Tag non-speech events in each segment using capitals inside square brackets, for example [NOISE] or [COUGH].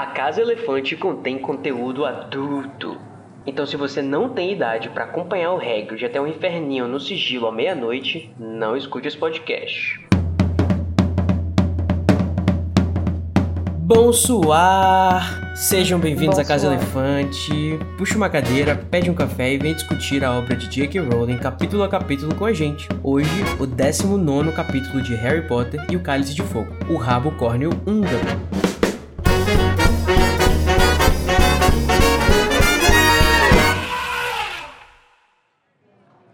A Casa Elefante contém conteúdo adulto. Então, se você não tem idade para acompanhar o Hagrid até o inferninho no sigilo à meia-noite, não escute esse podcast. Bonsoir! Sejam bem-vindos à Casa Elefante. Puxa uma cadeira, pede um café e vem discutir a obra de J.K. Rowling capítulo a capítulo com a gente. Hoje, o 19 capítulo de Harry Potter e o Cálice de Fogo, o Rabo Córneo Húngaro.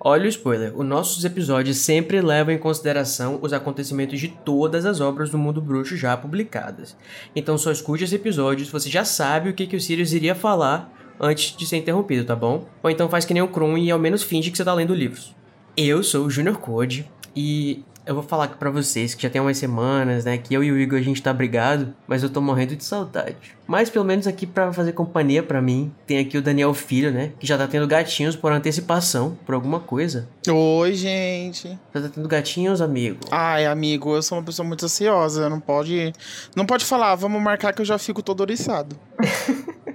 Olha o spoiler, os nossos episódios sempre levam em consideração os acontecimentos de todas as obras do mundo bruxo já publicadas. Então só escute esse episódio se você já sabe o que, que o Sirius iria falar antes de ser interrompido, tá bom? Ou então faz que nem o Krum e ao menos finge que você tá lendo livros. Eu sou o Junior Code e eu vou falar aqui pra vocês que já tem umas semanas, né, que eu e o Igor a gente tá brigado, mas eu tô morrendo de saudade. Mas pelo menos aqui para fazer companhia para mim, tem aqui o Daniel Filho, né, que já tá tendo gatinhos por antecipação, por alguma coisa. Oi, gente. Já tá tendo gatinhos, amigo? Ai, amigo, eu sou uma pessoa muito ansiosa, não pode, não pode falar, vamos marcar que eu já fico todo oriçado. [LAUGHS]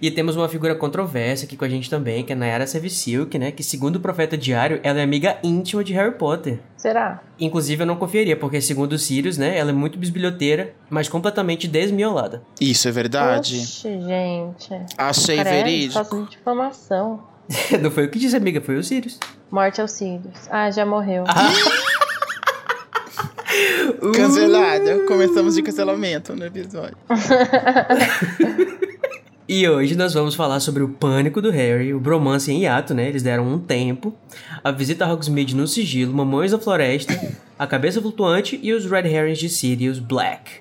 e temos uma figura controversa aqui com a gente também, que é Nayara Sevisilk, né? Que segundo o Profeta Diário, ela é amiga íntima de Harry Potter. Será? Inclusive, eu não confiaria, porque segundo o Sirius, né? Ela é muito bisbilhoteira, mas completamente desmiolada. Isso é verdade? Oxe, gente. Achei Credo, verídico. Faço difamação. [LAUGHS] não foi o que disse, amiga, foi o Sirius. Morte aos Sirius. Ah, já morreu. Ah. Cancelada. Começamos de cancelamento no episódio. [LAUGHS] E hoje nós vamos falar sobre o pânico do Harry, o bromance em hiato, né? Eles deram um tempo, a visita a Hogsmeade no sigilo, Mamões da Floresta, a cabeça flutuante e os Red Herrings de Sirius Black.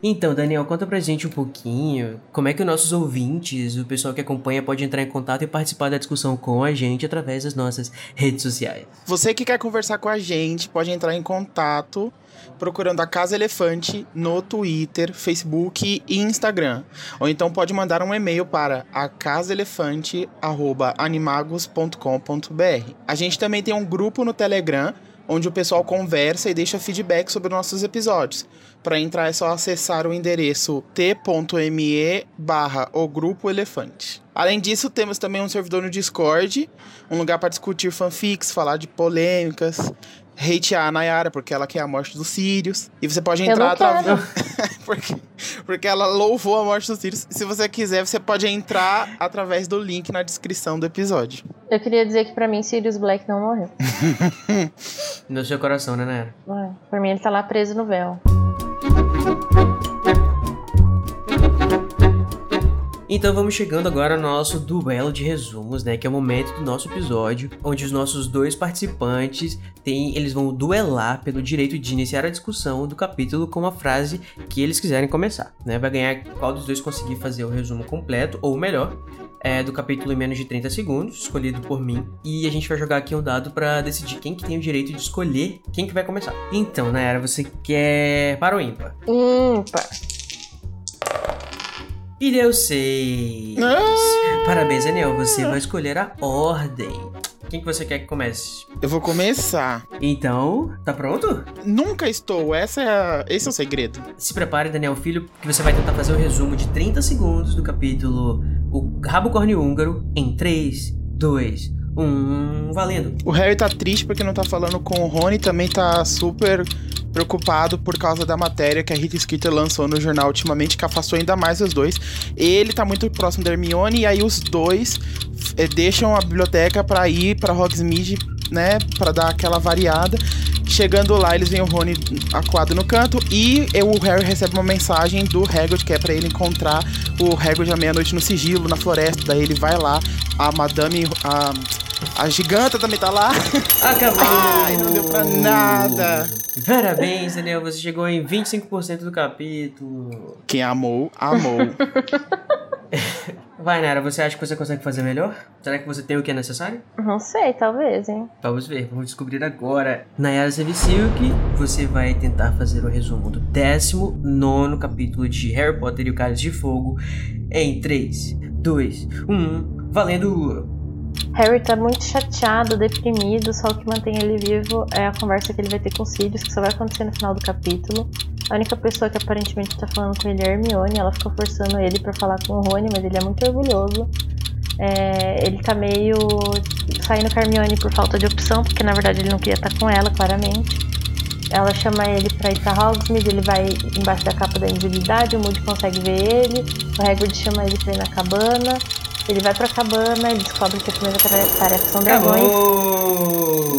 Então, Daniel, conta pra gente um pouquinho como é que os nossos ouvintes, o pessoal que acompanha, pode entrar em contato e participar da discussão com a gente através das nossas redes sociais. Você que quer conversar com a gente, pode entrar em contato procurando a Casa Elefante no Twitter, Facebook e Instagram. Ou então pode mandar um e-mail para acasaelefante@animagos.com.br. A gente também tem um grupo no Telegram onde o pessoal conversa e deixa feedback sobre nossos episódios. Para entrar é só acessar o endereço t.me barra o Grupo Elefante. Além disso, temos também um servidor no Discord, um lugar para discutir fanfics, falar de polêmicas, hatear a Nayara, porque ela quer a morte dos Sirius. E você pode entrar através. [LAUGHS] porque, porque ela louvou a morte dos Sirius. Se você quiser, você pode entrar através do link na descrição do episódio. Eu queria dizer que para mim Sirius Black não morreu. [LAUGHS] no seu coração, né, Nayara? É, por mim ele tá lá preso no véu. Então vamos chegando agora ao nosso duelo de resumos, né? Que é o momento do nosso episódio, onde os nossos dois participantes têm, eles vão duelar pelo direito de iniciar a discussão do capítulo com uma frase que eles quiserem começar, né? Vai ganhar qual dos dois conseguir fazer o resumo completo, ou melhor, é, do capítulo em menos de 30 segundos, escolhido por mim. E a gente vai jogar aqui um dado para decidir quem que tem o direito de escolher quem que vai começar. Então, Nayara, você quer para o ímpar? Ímpar. E deu seis. Ah! Parabéns, Daniel. Você vai escolher a ordem. Quem que você quer que comece? Eu vou começar. Então, tá pronto? Nunca estou. Essa é a... Esse é o segredo. Se prepare, Daniel Filho, que você vai tentar fazer o resumo de 30 segundos do capítulo O Rabo Corne Húngaro em 3, 2, 1, valendo. O Harry tá triste porque não tá falando com o Rony, também tá super preocupado por causa da matéria que a Rita Skeeter lançou no jornal ultimamente, que afastou ainda mais os dois. Ele tá muito próximo da Hermione, e aí os dois é, deixam a biblioteca para ir para Hogsmeade, né, para dar aquela variada. Chegando lá, eles veem o Rony acuado no canto e o Harry recebe uma mensagem do Hagrid que é para ele encontrar o Hagrid à meia-noite no sigilo, na floresta. Daí ele vai lá, a Madame, a a giganta também tá lá. Acabou! Ai, não deu pra nada. Parabéns, Daniel. Você chegou em 25% do capítulo. Quem amou, amou. [LAUGHS] Vai, Nara, você acha que você consegue fazer melhor? Será que você tem o que é necessário? Não sei, talvez, hein? Vamos ver, vamos descobrir agora. Nayara Sevisilk, você vai tentar fazer o resumo do 19 capítulo de Harry Potter e o Cálice de Fogo em 3, 2, 1, valendo! Harry tá muito chateado, deprimido, só o que mantém ele vivo é a conversa que ele vai ter com Sirius, que só vai acontecer no final do capítulo. A única pessoa que aparentemente tá falando com ele é a Hermione, ela fica forçando ele para falar com o Rony, mas ele é muito orgulhoso. É, ele tá meio saindo com a Hermione por falta de opção, porque na verdade ele não queria estar com ela, claramente. Ela chama ele pra ir pra Hogsmeade, ele vai embaixo da capa da invisibilidade, o Moody consegue ver ele, o Hagrid chama ele pra ir na cabana, ele vai pra cabana, ele descobre que a primeira tarefa são dragões. Acabou!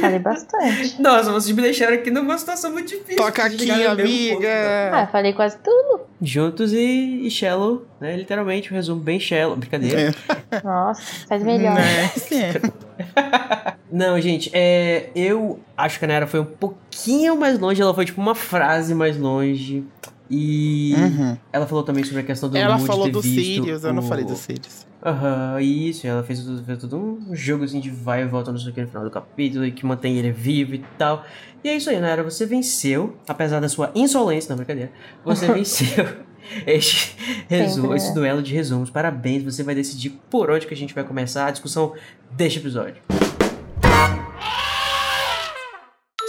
Falei bastante. Nossa, vocês me deixaram aqui numa situação muito difícil. Toca aqui, amiga! Ah, falei quase tudo. Juntos e, e shallow, né? Literalmente, um resumo bem shallow. Brincadeira. Nossa, faz melhor. Né? É. [LAUGHS] Não, gente, é, eu acho que a Nayara foi um pouquinho mais longe, ela foi tipo uma frase mais longe. E Uhum. ela falou também sobre a questão do Ela falou ter do visto Sirius, eu não o- falei do Sirius. Aham, isso, ela fez, tudo- fez todo um jogo assim de vai e volta, não sei o que, no final do capítulo, e que mantém ele vivo e tal. E é isso aí, Nayara, você venceu, apesar da sua insolência, não, brincadeira, você [LAUGHS] venceu este, resumo, Sempre, esse né? duelo de resumos. Parabéns, você vai decidir por onde que a gente vai começar a discussão deste episódio.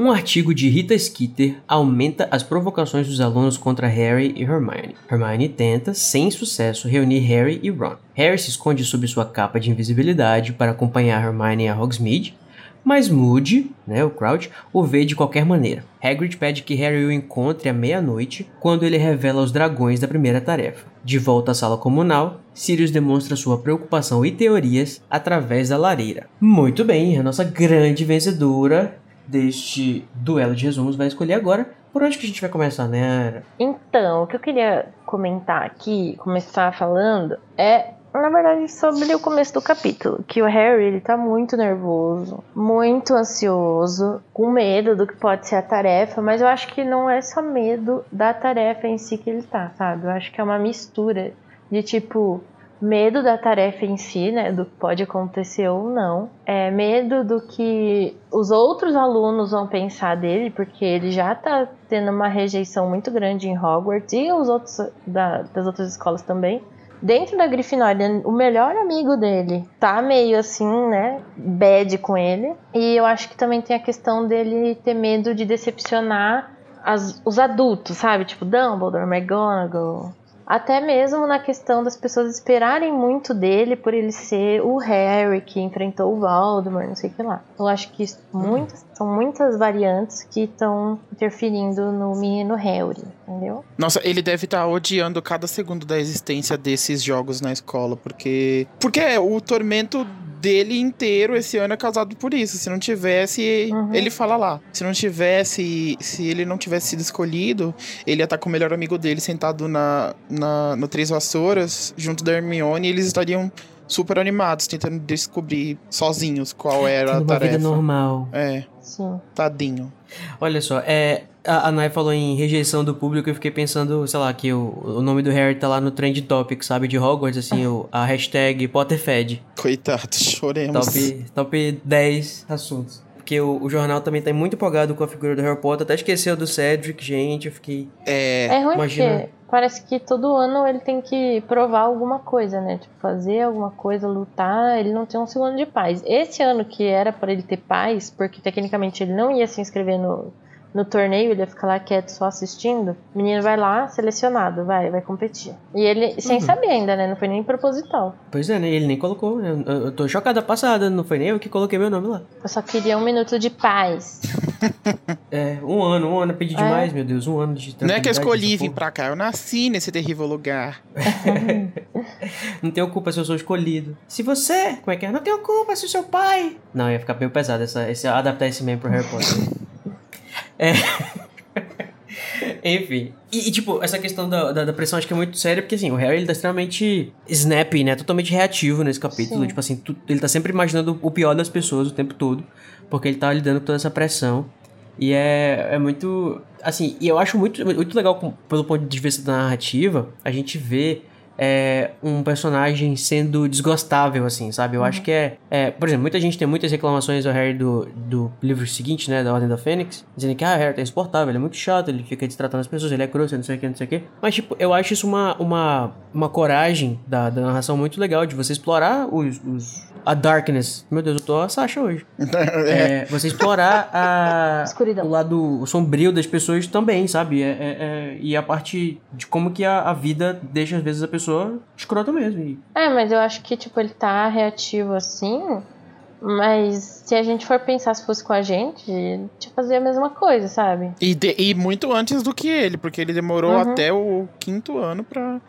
Um artigo de Rita Skeeter aumenta as provocações dos alunos contra Harry e Hermione. Hermione tenta, sem sucesso, reunir Harry e Ron. Harry se esconde sob sua capa de invisibilidade para acompanhar Hermione a Hogsmeade, mas Moody, né, o Crouch, o vê de qualquer maneira. Hagrid pede que Harry o encontre à meia-noite, quando ele revela os dragões da primeira tarefa. De volta à sala comunal, Sirius demonstra sua preocupação e teorias através da lareira. Muito bem, a nossa grande vencedora deste duelo de resumos vai escolher agora por onde que a gente vai começar, né? Então, o que eu queria comentar aqui, começar falando, é, na verdade, sobre o começo do capítulo. Que o Harry, ele tá muito nervoso, muito ansioso, com medo do que pode ser a tarefa, mas eu acho que não é só medo da tarefa em si que ele tá, sabe? Eu acho que é uma mistura de tipo. Medo da tarefa em si, né? Do que pode acontecer ou não. É medo do que os outros alunos vão pensar dele, porque ele já tá tendo uma rejeição muito grande em Hogwarts e os outros da- das outras escolas também. Dentro da Grifinória, o melhor amigo dele tá meio assim, né, bad com ele. E eu acho que também tem a questão dele ter medo de decepcionar as- os adultos, sabe? Tipo Dumbledore, McGonagall. Até mesmo na questão das pessoas esperarem muito dele por ele ser o Harry que enfrentou o Voldemort, não sei o que lá. Eu acho que muitas, são muitas variantes que estão interferindo no menino Harry, entendeu? Nossa, ele deve estar odiando cada segundo da existência desses jogos na escola, porque. Porque é, o tormento dele inteiro esse ano é causado por isso. Se não tivesse, Uhum. ele fala lá. Se não tivesse, se ele não tivesse sido escolhido, ele ia estar com o melhor amigo dele sentado na, na no Três Vassouras, junto da Hermione, e eles estariam super animados, tentando descobrir sozinhos qual era a Tendo uma vida tarefa. normal. É, Sim. tadinho. Olha só, é, a, a Nai falou em rejeição do público, eu fiquei pensando, sei lá, que o, o nome do Harry tá lá no Trend Topic, sabe, de Hogwarts, assim, o, a hashtag Potterfed, Coitado, choremos. top, top 10 assuntos. Porque o, o jornal também tá muito empolgado com a figura do Harry Potter, até esqueceu do Cedric, gente, eu fiquei... É, É ruim imagina- porque parece que todo ano ele tem que provar alguma coisa, né? Tipo, fazer alguma coisa, lutar, ele não tem um segundo de paz. Esse ano que era pra ele ter paz, porque tecnicamente ele não ia se inscrever no, no torneio, ele ia ficar lá quieto só assistindo. O menino vai lá, selecionado, vai, vai competir. E ele, sem Uhum. saber ainda, né? Não foi nem proposital. Pois é, né, ele nem colocou, né, eu, eu tô chocada passada, não foi nem eu que coloquei meu nome lá. Eu só queria um minuto de paz. [LAUGHS] É, um ano, um ano, eu pedi É. demais, meu Deus, um ano de não é que eu escolhi vir pra cá, eu nasci nesse terrível lugar. [LAUGHS] Não tenho culpa se eu sou escolhido. Se você, como é que é? Não tenho culpa se o seu pai. Não, ia ficar meio pesado essa, esse, adaptar esse meme pro Harry Potter. [LAUGHS] é. [LAUGHS] Enfim. E, e, tipo, essa questão da, da, da pressão acho que é muito séria, porque assim, o Harry ele tá extremamente snappy, né? Totalmente reativo nesse capítulo. Sim. Tipo assim, tu- ele tá sempre imaginando o pior das pessoas o tempo todo. Porque ele tá lidando com toda essa pressão. E é, é muito. Assim, e eu acho muito, muito legal, pelo ponto de vista da narrativa, a gente vê é, um personagem sendo desgostável, assim, sabe? Eu uhum. acho que é, é, Por exemplo, muita gente tem muitas reclamações ao Harry do, do livro seguinte, né? Da Ordem da Fênix, dizendo que ah, Harry tá insuportável, ele é muito chato, ele fica destratando as pessoas, ele é grosso, não sei o que, não sei o que. Mas, tipo, eu acho isso uma, uma, uma coragem da, da narração muito legal, de você explorar os, os a darkness. Meu Deus, eu tô a Sasha hoje. [LAUGHS] é, você explorar a, [LAUGHS] o lado sombrio das pessoas também, sabe? É, é, é, e a parte de como que a, a, vida deixa, às vezes, a pessoa escrota mesmo. É, mas eu acho que, tipo, ele tá reativo assim. Mas se a gente for pensar se fosse com a gente, a gente fazia a mesma coisa, sabe? E, de, e muito antes do que ele, porque ele demorou uhum. até o quinto ano pra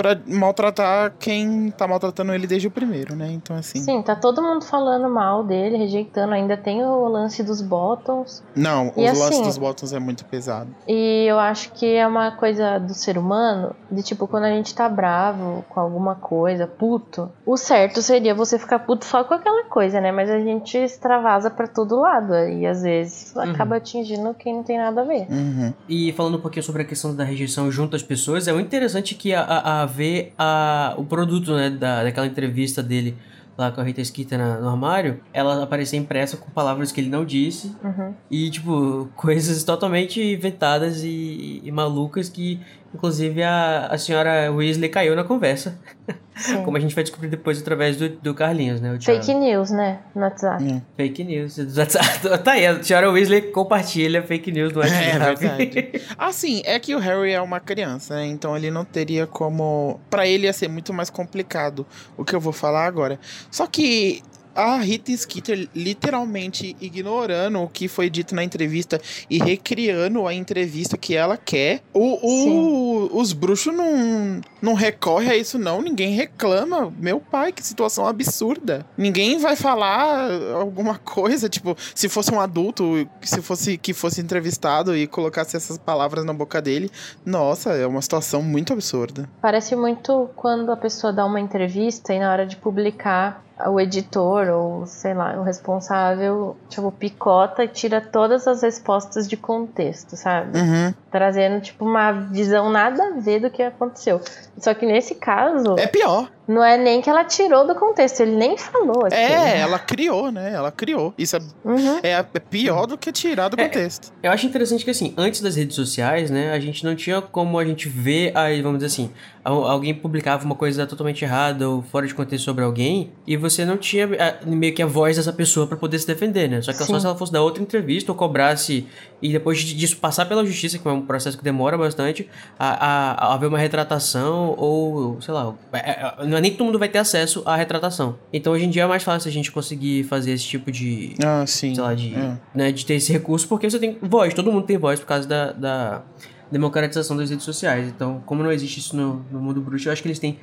para maltratar quem tá maltratando ele desde o primeiro, né? Então, assim. Sim, tá todo mundo falando mal dele, rejeitando. Ainda tem o lance dos bottoms. Não, e o assim, lance dos bottoms é muito pesado. E eu acho que é uma coisa do ser humano, de tipo, quando a gente tá bravo com alguma coisa, puto, o certo seria você ficar puto só com aquela coisa, né? Mas a gente extravasa para todo lado. E às vezes uhum. acaba atingindo quem não tem nada a ver. Uhum. E falando um pouquinho sobre a questão da rejeição junto às pessoas, é muito interessante que a, a ver a, o produto, né, da, daquela entrevista dele lá com a Rita Skeeter no armário, ela aparecia impressa com palavras que ele não disse uhum. e, tipo, [LAUGHS] coisas totalmente inventadas e, e malucas que Inclusive, a, a senhora Weasley caiu na conversa. [LAUGHS] Sim. Como a gente vai descobrir depois através do, do Carlinhos, né? Fake news, né? No WhatsApp. Hum. Fake news. [LAUGHS] tá aí, a senhora Weasley compartilha fake news no WhatsApp. É verdade. assim, é que o Harry é uma criança, né? Então ele não teria como. Para ele ia ser muito mais complicado o que eu vou falar agora. Só que a Rita Skeeter literalmente ignorando o que foi dito na entrevista e recriando a entrevista que ela quer. O, o os bruxos não, não recorrem a isso, não. Ninguém reclama. Meu pai, que situação absurda. Ninguém vai falar alguma coisa, tipo, se fosse um adulto, se fosse que fosse entrevistado e colocasse essas palavras na boca dele. Nossa, é uma situação muito absurda. Parece muito quando a pessoa dá uma entrevista e na hora de publicar o editor ou sei lá, o responsável, tipo, picota e tira todas as respostas de contexto, sabe? Uhum. Trazendo, tipo, uma visão nada a ver do que aconteceu. Só que nesse caso. É pior. Não é nem que ela tirou do contexto, ele nem falou. Assim. É, ela criou, né? Ela criou. Isso é, uhum. é, é, pior do que tirar do é, contexto. eu acho interessante que, assim, antes das redes sociais, né, a gente não tinha como a gente ver, aí, vamos dizer assim, alguém publicava uma coisa totalmente errada ou fora de contexto sobre alguém e você não tinha meio que a voz dessa pessoa para poder se defender, né? Só que só se ela fosse dar outra entrevista ou cobrasse e depois disso passar pela justiça, que é um processo que demora bastante, a, a, a haver uma retratação ou, sei lá, é, não é nem todo mundo vai ter acesso à retratação. Então hoje em dia é mais fácil a gente conseguir fazer esse tipo de. Ah, sim. Sei lá, de, é. né, de ter esse recurso, porque você tem voz, todo mundo tem voz por causa da, da democratização das redes sociais. Então, como não existe isso no, no mundo bruxo, eu acho que eles têm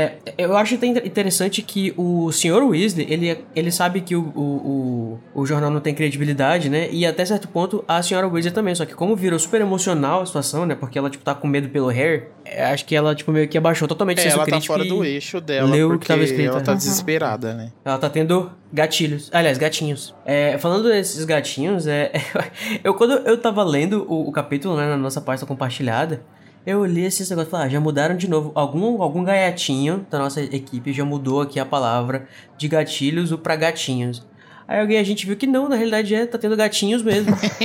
é, eu acho interessante que o Sr. Weasley, ele, ele sabe que o, o, o, o, jornal não tem credibilidade, né? E até certo ponto a Sra. Weasley também. Só que como virou super emocional a situação, né? Porque ela, tipo, tá com medo pelo Harry, é, acho que ela, tipo, meio que abaixou totalmente é, ela tá fora do eixo dela, leu o que tava escrito. ela tá desesperada, né? Ela tá tendo gatilhos. Aliás, gatinhos. É, falando desses gatinhos, é, [LAUGHS] eu quando eu tava lendo o, o capítulo, né, na nossa pasta compartilhada, eu li esse negócio e falei, ah, já mudaram de novo. Algum, algum gaiatinho da nossa equipe já mudou aqui a palavra de gatilhos para gatinhos. Aí alguém a gente viu que não, na realidade é, tá tendo gatinhos mesmo. [LAUGHS]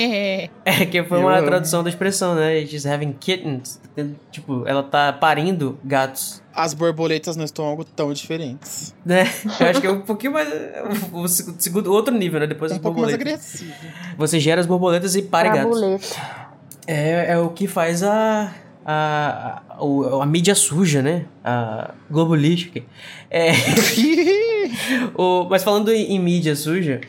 é, que foi uma Eu... tradução da expressão, né? She's having kittens. Tá tipo, ela tá parindo gatos. As borboletas no estômago tão diferentes. Né? Eu acho que é um pouquinho mais. O segundo, outro nível, né? Depois um das pouco borboletas. mais agressivo. Você gera as borboletas e pare gatos. Borboleta. É, é o que faz a a, a, a, mídia suja, né? A globalística. É, [LAUGHS] o, mas falando em, em, mídia suja,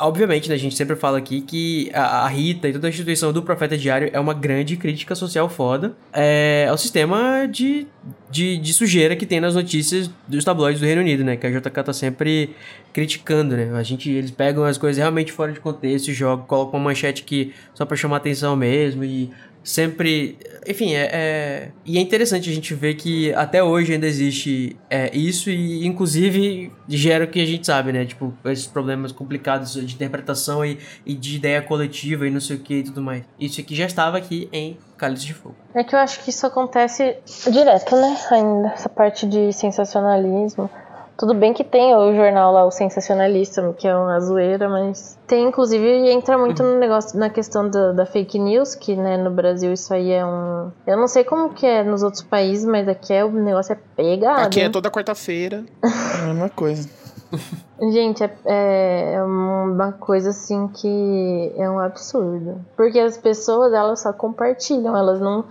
obviamente, né, a gente sempre fala aqui que a, a, Rita e toda a instituição do Profeta Diário é uma grande crítica social foda é, ao sistema de, de, de, sujeira que tem nas notícias dos tabloides do Reino Unido, né? Que a JK tá sempre criticando, né? A gente, eles pegam as coisas realmente fora de contexto jogam, colocam uma manchete que só pra chamar atenção mesmo e sempre. Enfim, é, é, E é interessante a gente ver que até hoje ainda existe é, isso, e inclusive gera o que a gente sabe, né? Tipo, esses problemas complicados de interpretação e, e de ideia coletiva e não sei o que e tudo mais. Isso aqui já estava aqui em Cálice de Fogo. É que eu acho que isso acontece direto, né? Ainda, essa parte de sensacionalismo. Tudo bem que tem o jornal lá, o Sensacionalista, que é uma zoeira, mas tem, inclusive, entra muito no negócio, na questão da, da, fake news, que, né, no Brasil isso aí é um... Eu não sei como que é nos outros países, mas aqui é, o negócio é pegado. Aqui é toda quarta-feira, é a mesma coisa. [LAUGHS] Gente, é, é, uma coisa assim que é um absurdo. Porque as pessoas, elas só compartilham, elas não,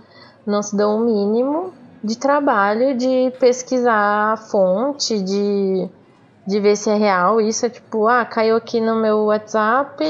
não se dão o mínimo de trabalho de pesquisar a fonte, de, de ver se é real. Isso é tipo, ah, caiu aqui no meu WhatsApp,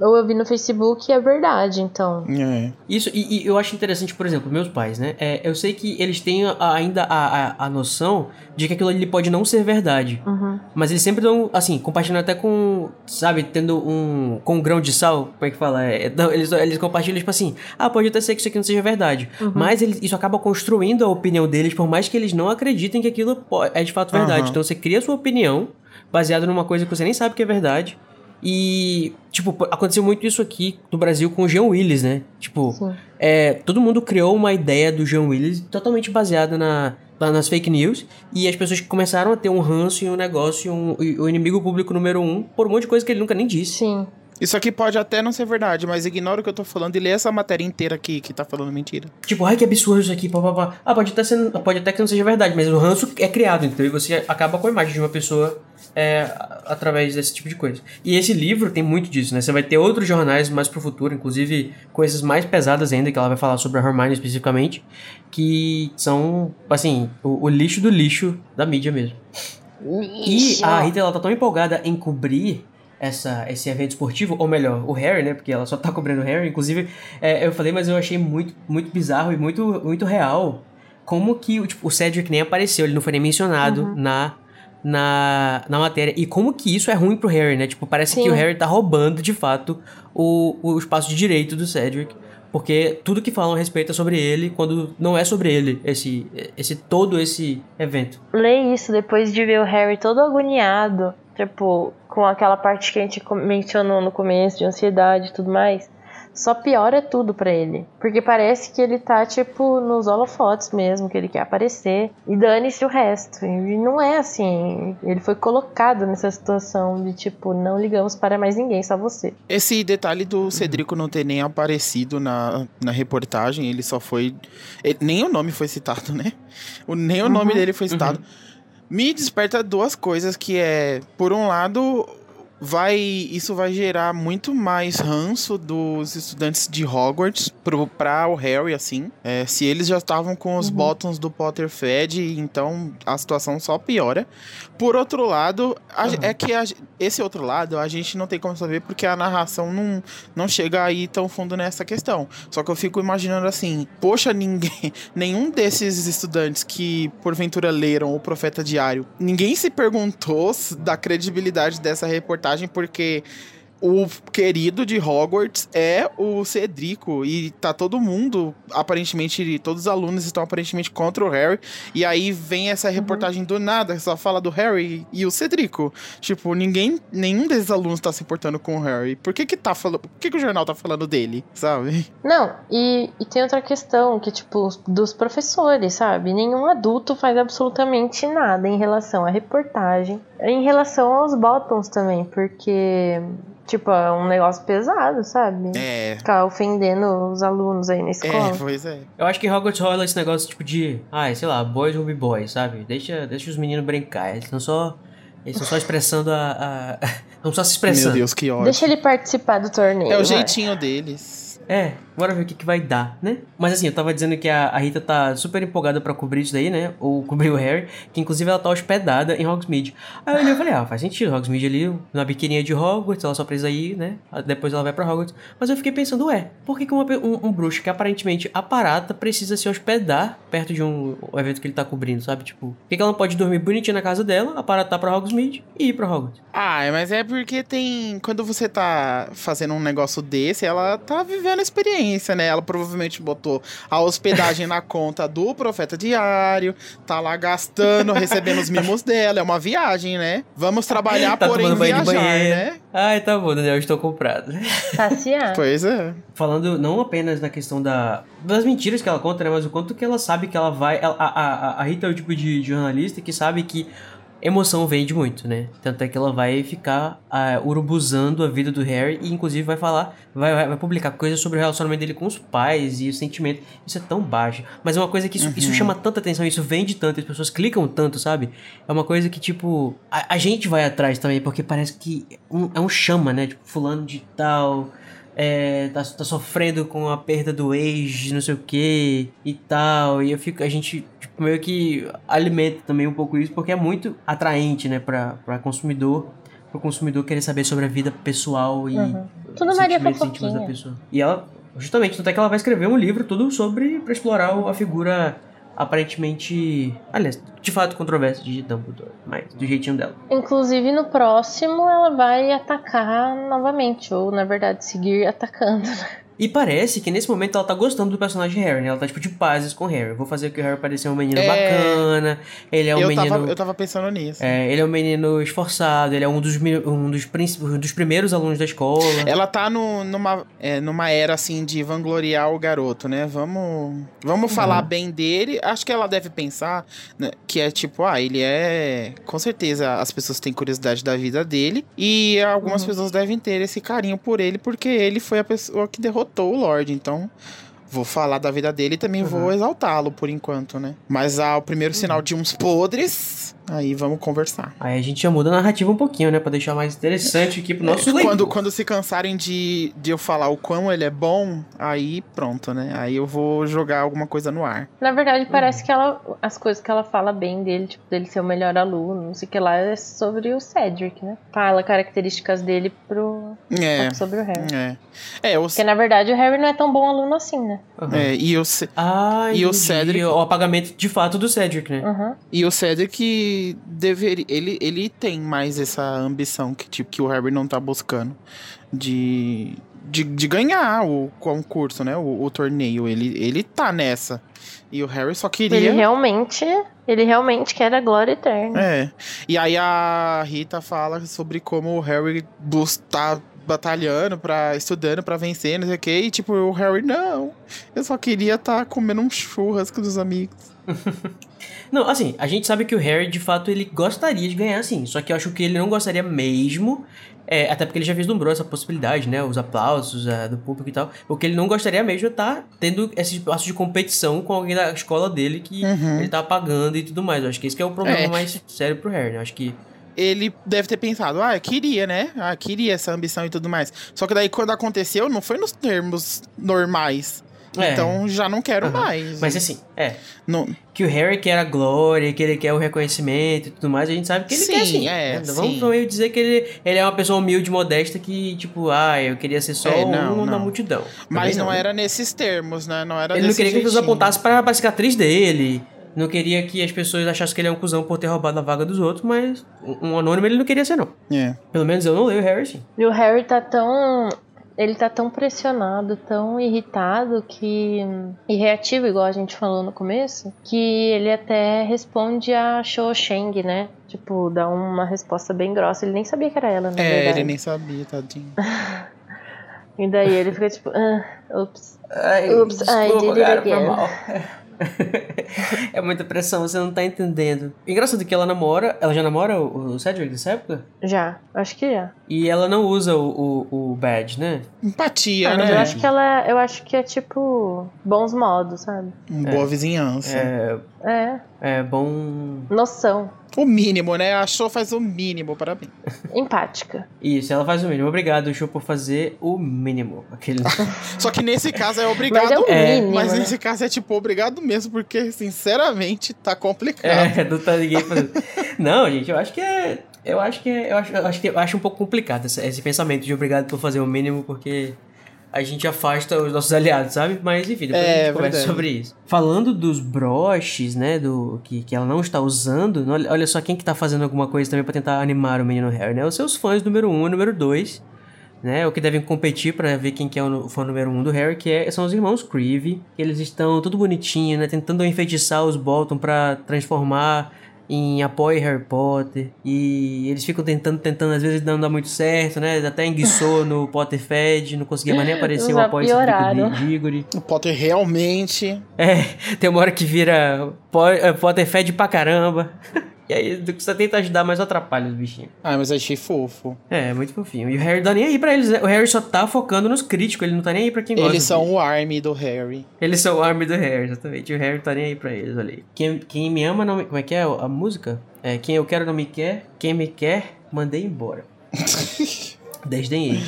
ou eu vi no Facebook e é verdade, então. É. Isso, e, e, eu acho interessante, por exemplo, meus pais, né? É, eu sei que eles têm ainda a, a, a, noção de que aquilo ali pode não ser verdade. Uhum. Mas eles sempre dão, assim, compartilhando até com, sabe, tendo um. com um grão de sal, como é que fala? É, [LAUGHS] eles, eles compartilham, tipo assim, ah, pode até ser que isso aqui não seja verdade. Uhum. Mas eles, isso acaba construindo a opinião deles, por mais que eles não acreditem que aquilo é de fato verdade. Uhum. Então você cria a sua opinião baseada numa coisa que você nem sabe que é verdade. E, tipo, aconteceu muito isso aqui no Brasil com o Jean Willis, né? Tipo, é, todo mundo criou uma ideia do Jean Willis totalmente baseada na, nas fake news. E as pessoas começaram a ter um ranço e um negócio e um, e o inimigo público número um por um monte de coisa que ele nunca nem disse. Sim. Isso aqui pode até não ser verdade, mas ignora o que eu tô falando e lê essa matéria inteira aqui que tá falando mentira. Tipo, ai que absurdo isso aqui, papapá. Ah, pode até, ser, pode até que não seja verdade, mas o ranço é criado, então e você acaba com a imagem de uma pessoa é, através desse tipo de coisa. E esse livro tem muito disso, né? Você vai ter outros jornais mais pro futuro, inclusive coisas mais pesadas ainda, que ela vai falar sobre a Hermione especificamente, que são, assim, o, o lixo do lixo da mídia mesmo. Lixo. E a Rita, ela tá tão empolgada em cobrir essa, esse evento esportivo, ou melhor, o Harry, né? Porque ela só tá cobrindo o Harry. Inclusive, é, eu falei, mas eu achei muito, muito bizarro e muito, muito real como que tipo, o Cedric nem apareceu, ele não foi nem mencionado uhum. na, na, na matéria. E como que isso é ruim pro Harry, né? Tipo, parece Sim. que o Harry tá roubando, de fato, o, o espaço de direito do Cedric. Porque tudo que falam a respeito é sobre ele, quando não é sobre ele, esse, esse todo esse evento. Lê isso depois de ver o Harry todo agoniado, tipo, com aquela parte que a gente mencionou no começo, de ansiedade e tudo mais, só piora tudo para ele. Porque parece que ele tá, tipo, nos holofotes mesmo, que ele quer aparecer. E dane-se o resto. E não é assim. Ele foi colocado nessa situação de, tipo, não ligamos para mais ninguém, só você. Esse detalhe do Cedrico não ter nem aparecido na, na reportagem, ele só foi. Ele, nem o nome foi citado, né? O, nem o uhum. nome dele foi citado. Uhum me desperta duas coisas que é, por um lado, vai isso vai gerar muito mais ranço dos estudantes de Hogwarts para o Harry assim é, se eles já estavam com os uhum. do Potter Fed então a situação só piora por outro lado a, uhum. é que a, esse outro lado a gente não tem como saber porque a narração não, não chega aí tão fundo nessa questão só que eu fico imaginando assim poxa ninguém [LAUGHS] nenhum desses estudantes que porventura leram o Profeta Diário ninguém se perguntou da credibilidade dessa reportagem reportagem porque o querido de Hogwarts é o Cedrico e tá todo mundo, aparentemente, todos os alunos estão aparentemente contra o Harry. E aí vem essa uhum. reportagem uhum. do nada, só fala do Harry e o Cedrico. Tipo, ninguém, nenhum desses alunos tá se importando com o Harry. Por que que tá falando, por que que o jornal tá falando dele, sabe? Não, e, e tem outra questão que, tipo, dos professores, sabe? Nenhum adulto faz absolutamente nada em relação à reportagem. Em relação aos bottoms também, porque Tipo, é um negócio pesado, sabe? É. Ficar ofendendo os alunos aí na escola. É, pois é. Eu acho que Hogwarts rola esse negócio, tipo, de... Ah, sei lá, boys will be boys, sabe? Deixa, deixa os meninos brincar. Eles estão só... Eles estão só [LAUGHS] expressando a... a... [LAUGHS] Não só se expressando. Meu Deus, que ódio. Deixa ele participar do torneio. É o vai. jeitinho deles. É, Bora ver o que, que vai dar, né? Mas assim, eu tava dizendo que a, a Rita tá super empolgada para cobrir isso daí, né? Ou cobrir o Harry, que inclusive ela tá hospedada em Hogsmeade. Aí eu olhei falei, ah, faz sentido, Hogsmeade ali, na biquininha de Hogwarts, ela só presa aí, né? Depois ela vai para Hogwarts. Mas eu fiquei pensando, ué, por que, que uma, um, um, bruxo que aparentemente aparata precisa se hospedar perto de um, um evento que ele tá cobrindo, sabe? Tipo, por que, que ela não pode dormir bonitinha na casa dela, aparatar pra Hogsmeade e ir pra Hogwarts? Ah, mas é porque tem. Quando você tá fazendo um negócio desse, ela tá vivendo a experiência agência, né? Ela provavelmente botou a hospedagem na conta do Profeta Diário, tá lá gastando, recebendo os mimos dela. É uma viagem, né? Vamos trabalhar, Tá porém viajar, né? Ai, tá bom, Daniel, eu estou comprado. Passear. [LAUGHS] Pois é. Falando não apenas na questão da, das mentiras que ela conta, né? Mas o quanto que ela sabe que ela vai. ela- a, a, a Rita é o tipo de jornalista que sabe que emoção vende muito, né? Tanto é que ela vai ficar ah, urubuzando a vida do Harry e, inclusive, vai falar, vai, vai, publicar coisas sobre o relacionamento dele com os pais e o sentimento. Isso é tão baixo. Mas é uma coisa que isso, isso chama tanta atenção, isso vende tanto, as pessoas clicam tanto, sabe? É uma coisa que, tipo, a, a gente vai atrás também, porque parece que um- é um chama, né? Tipo, fulano de tal é, tá, tá sofrendo com a perda do ex, não sei o que e tal. E eu fico, a gente meio que alimenta também um pouco isso, porque é muito atraente, né, pra consumidor. Pro consumidor querer saber sobre a vida pessoal e Uhum. Tudo Maria íntimos da pessoa. E ela, justamente, tanto é que ela vai escrever um livro tudo sobre, pra explorar o- a figura aparentemente, aliás, de fato controversa de Dumbledore, mas do jeitinho dela. Inclusive, no próximo, ela vai atacar novamente, ou na verdade, seguir atacando. E parece que nesse momento ela tá gostando do personagem Harry, né? Ela tá tipo de pazes com o Harry. Vou fazer que o Harry pareça um menino É. bacana. Ele é um eu, menino. tava, eu tava pensando nisso. é, ele é um menino esforçado, ele é um dos, um dos, um dos primeiros alunos da escola. Ela tá no- numa, é, numa era, assim, de vangloriar o garoto, né? Vamos, vamos falar bem dele. Acho que ela deve pensar né, que é tipo, ah, ele é... Com certeza as pessoas têm curiosidade da vida dele. E algumas pessoas devem ter esse carinho por ele, porque ele foi a pessoa que derrotou o Lorde. Então... Vou falar da vida dele e também vou exaltá-lo por enquanto, né? Mas há o primeiro sinal de uns podres, aí vamos conversar. Aí a gente já muda a narrativa um pouquinho, né? Pra deixar mais interessante aqui pro nosso leitor. Quando, quando se cansarem de, de eu falar o quão ele é bom, aí pronto, né? Aí eu vou jogar alguma coisa no ar. Na verdade, parece que ela, as coisas que ela fala bem dele, tipo, dele ser o melhor aluno, não sei o que lá, é sobre o Cedric, né? Fala características dele pro, É. sobre o Harry. É. É, o, Porque na verdade o Harry não é tão bom aluno assim, né? Aham. é e, o, Ce- Ah, E o. Cedric- O apagamento de fato do Cedric, né? Uhum. e o Cedric deveria. Ele, ele tem mais essa ambição que, tipo, que o Harry não tá buscando. De. De, de ganhar o concurso, né? O, o torneio. Ele, ele tá nessa. E o Harry só queria. Ele realmente. Ele realmente quer a glória eterna. É. E aí a Rita fala sobre como o Harry tá batalhando, pra, estudando pra vencer, não sei o que. E tipo, o Harry, não. Eu só queria estar comendo um churrasco dos amigos. Não, assim, a gente sabe que o Harry, de fato, ele gostaria de ganhar, sim. Só que eu acho que ele não gostaria mesmo. é, até porque ele já vislumbrou essa possibilidade, né? Os aplausos é, do público e tal. O que ele não gostaria mesmo é estar tendo esse espaço de competição com alguém da escola dele que Uhum. ele tá pagando e tudo mais. Eu acho que esse que é o problema É. mais sério pro Harry, né? Eu acho que. Ele deve ter pensado, ah, eu queria, né? Ah, queria essa ambição e tudo mais. Só que daí quando aconteceu, não foi nos termos normais. É. Então já não quero Aham. mais. Mas assim, é. Não, Que o Harry quer a glória, que ele quer o reconhecimento e tudo mais, a gente sabe que ele Sim, quer sim. é, né? sim. Vamos meio dizer que ele, ele é uma pessoa humilde, modesta, que, tipo, ah, eu queria ser só É, não, um na não. multidão. mas Também não, era nesses termos, né? Não era Ele não queria que as pessoas jeitinho. apontassem pra, pra cicatriz dele. Não queria que as pessoas achassem que ele é um cuzão por ter roubado a vaga dos outros, mas um anônimo ele não queria ser, não. É. Pelo menos eu não leio o Harry assim. E o Harry tá tão. Ele tá tão pressionado, tão irritado que. e reativo, igual a gente falou no começo, que ele até responde a Cho Sheng, né? Tipo, dá uma resposta bem grossa. Ele nem sabia que era ela, na É, verdade. ele nem sabia, tadinho. [LAUGHS] E daí ele fica tipo, ah, ups. Ai, Oops, I did it cara, again. mal. [LAUGHS] [LAUGHS] é muita pressão, você não tá entendendo. Engraçado que ela namora, ela já namora o o Cedric nessa época? Já, acho que já. E ela não usa o, o, o badge, né? Empatia, Ah, né? eu acho que ela. Eu acho que é tipo. bons modos, sabe? Uma Boa vizinhança. É, É. é bom. Noção. O mínimo, né? Achou faz o mínimo, parabéns. Empática. Isso, ela faz o mínimo. Obrigado, show, por fazer o mínimo. Aquele... [LAUGHS] Só que nesse caso é obrigado. Mas é o É, mínimo. Mas né? nesse caso é tipo obrigado mesmo, porque sinceramente tá complicado. É, [LAUGHS] não tá ninguém fazendo. Não, gente, eu acho que é. Eu acho que é. Eu acho, eu acho, que, eu acho um pouco complicado esse, esse pensamento de obrigado por fazer o mínimo, porque a gente afasta os nossos aliados, sabe? Mas enfim, depois É, a gente conversa sobre isso. Falando dos broches, né? Do, que, que ela não está usando, olha, só quem que tá fazendo alguma coisa também pra tentar animar o menino Harry, né? Os seus fãs número um e número dois. né? O que devem competir para ver quem que é o fã número um do Harry, que é, são os irmãos Creevy. Eles estão tudo bonitinho, né? Tentando enfeitiçar os Bolton para transformar em apoio Harry Potter. E eles ficam tentando, tentando, às vezes não dá muito certo, né? Até enguiçou [LAUGHS] no Potterfed, não conseguia mais nem aparecer o apoio de Diggory. O Potter realmente... É, [LAUGHS] tem uma hora que vira é, Potterfed pra caramba. E aí, do que você tenta ajudar, mais atrapalha os bichinhos. Ah, mas achei fofo. É, muito fofinho. E o Harry não tá nem aí pra eles, né? O Harry só tá focando nos críticos, ele não tá nem aí pra quem gosta. Eles são o Army do Harry. Eles são o Army do Harry, exatamente. E o Harry não tá nem aí pra eles, olha aí. Quem, quem me ama não me... Como é que é a música? É, quem eu quero não me quer, quem me quer, mandei embora. [LAUGHS] Desdenhei.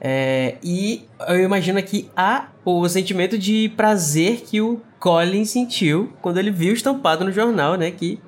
É, e eu imagino que há o sentimento de prazer que o Colin sentiu quando ele viu estampado no jornal, né? Que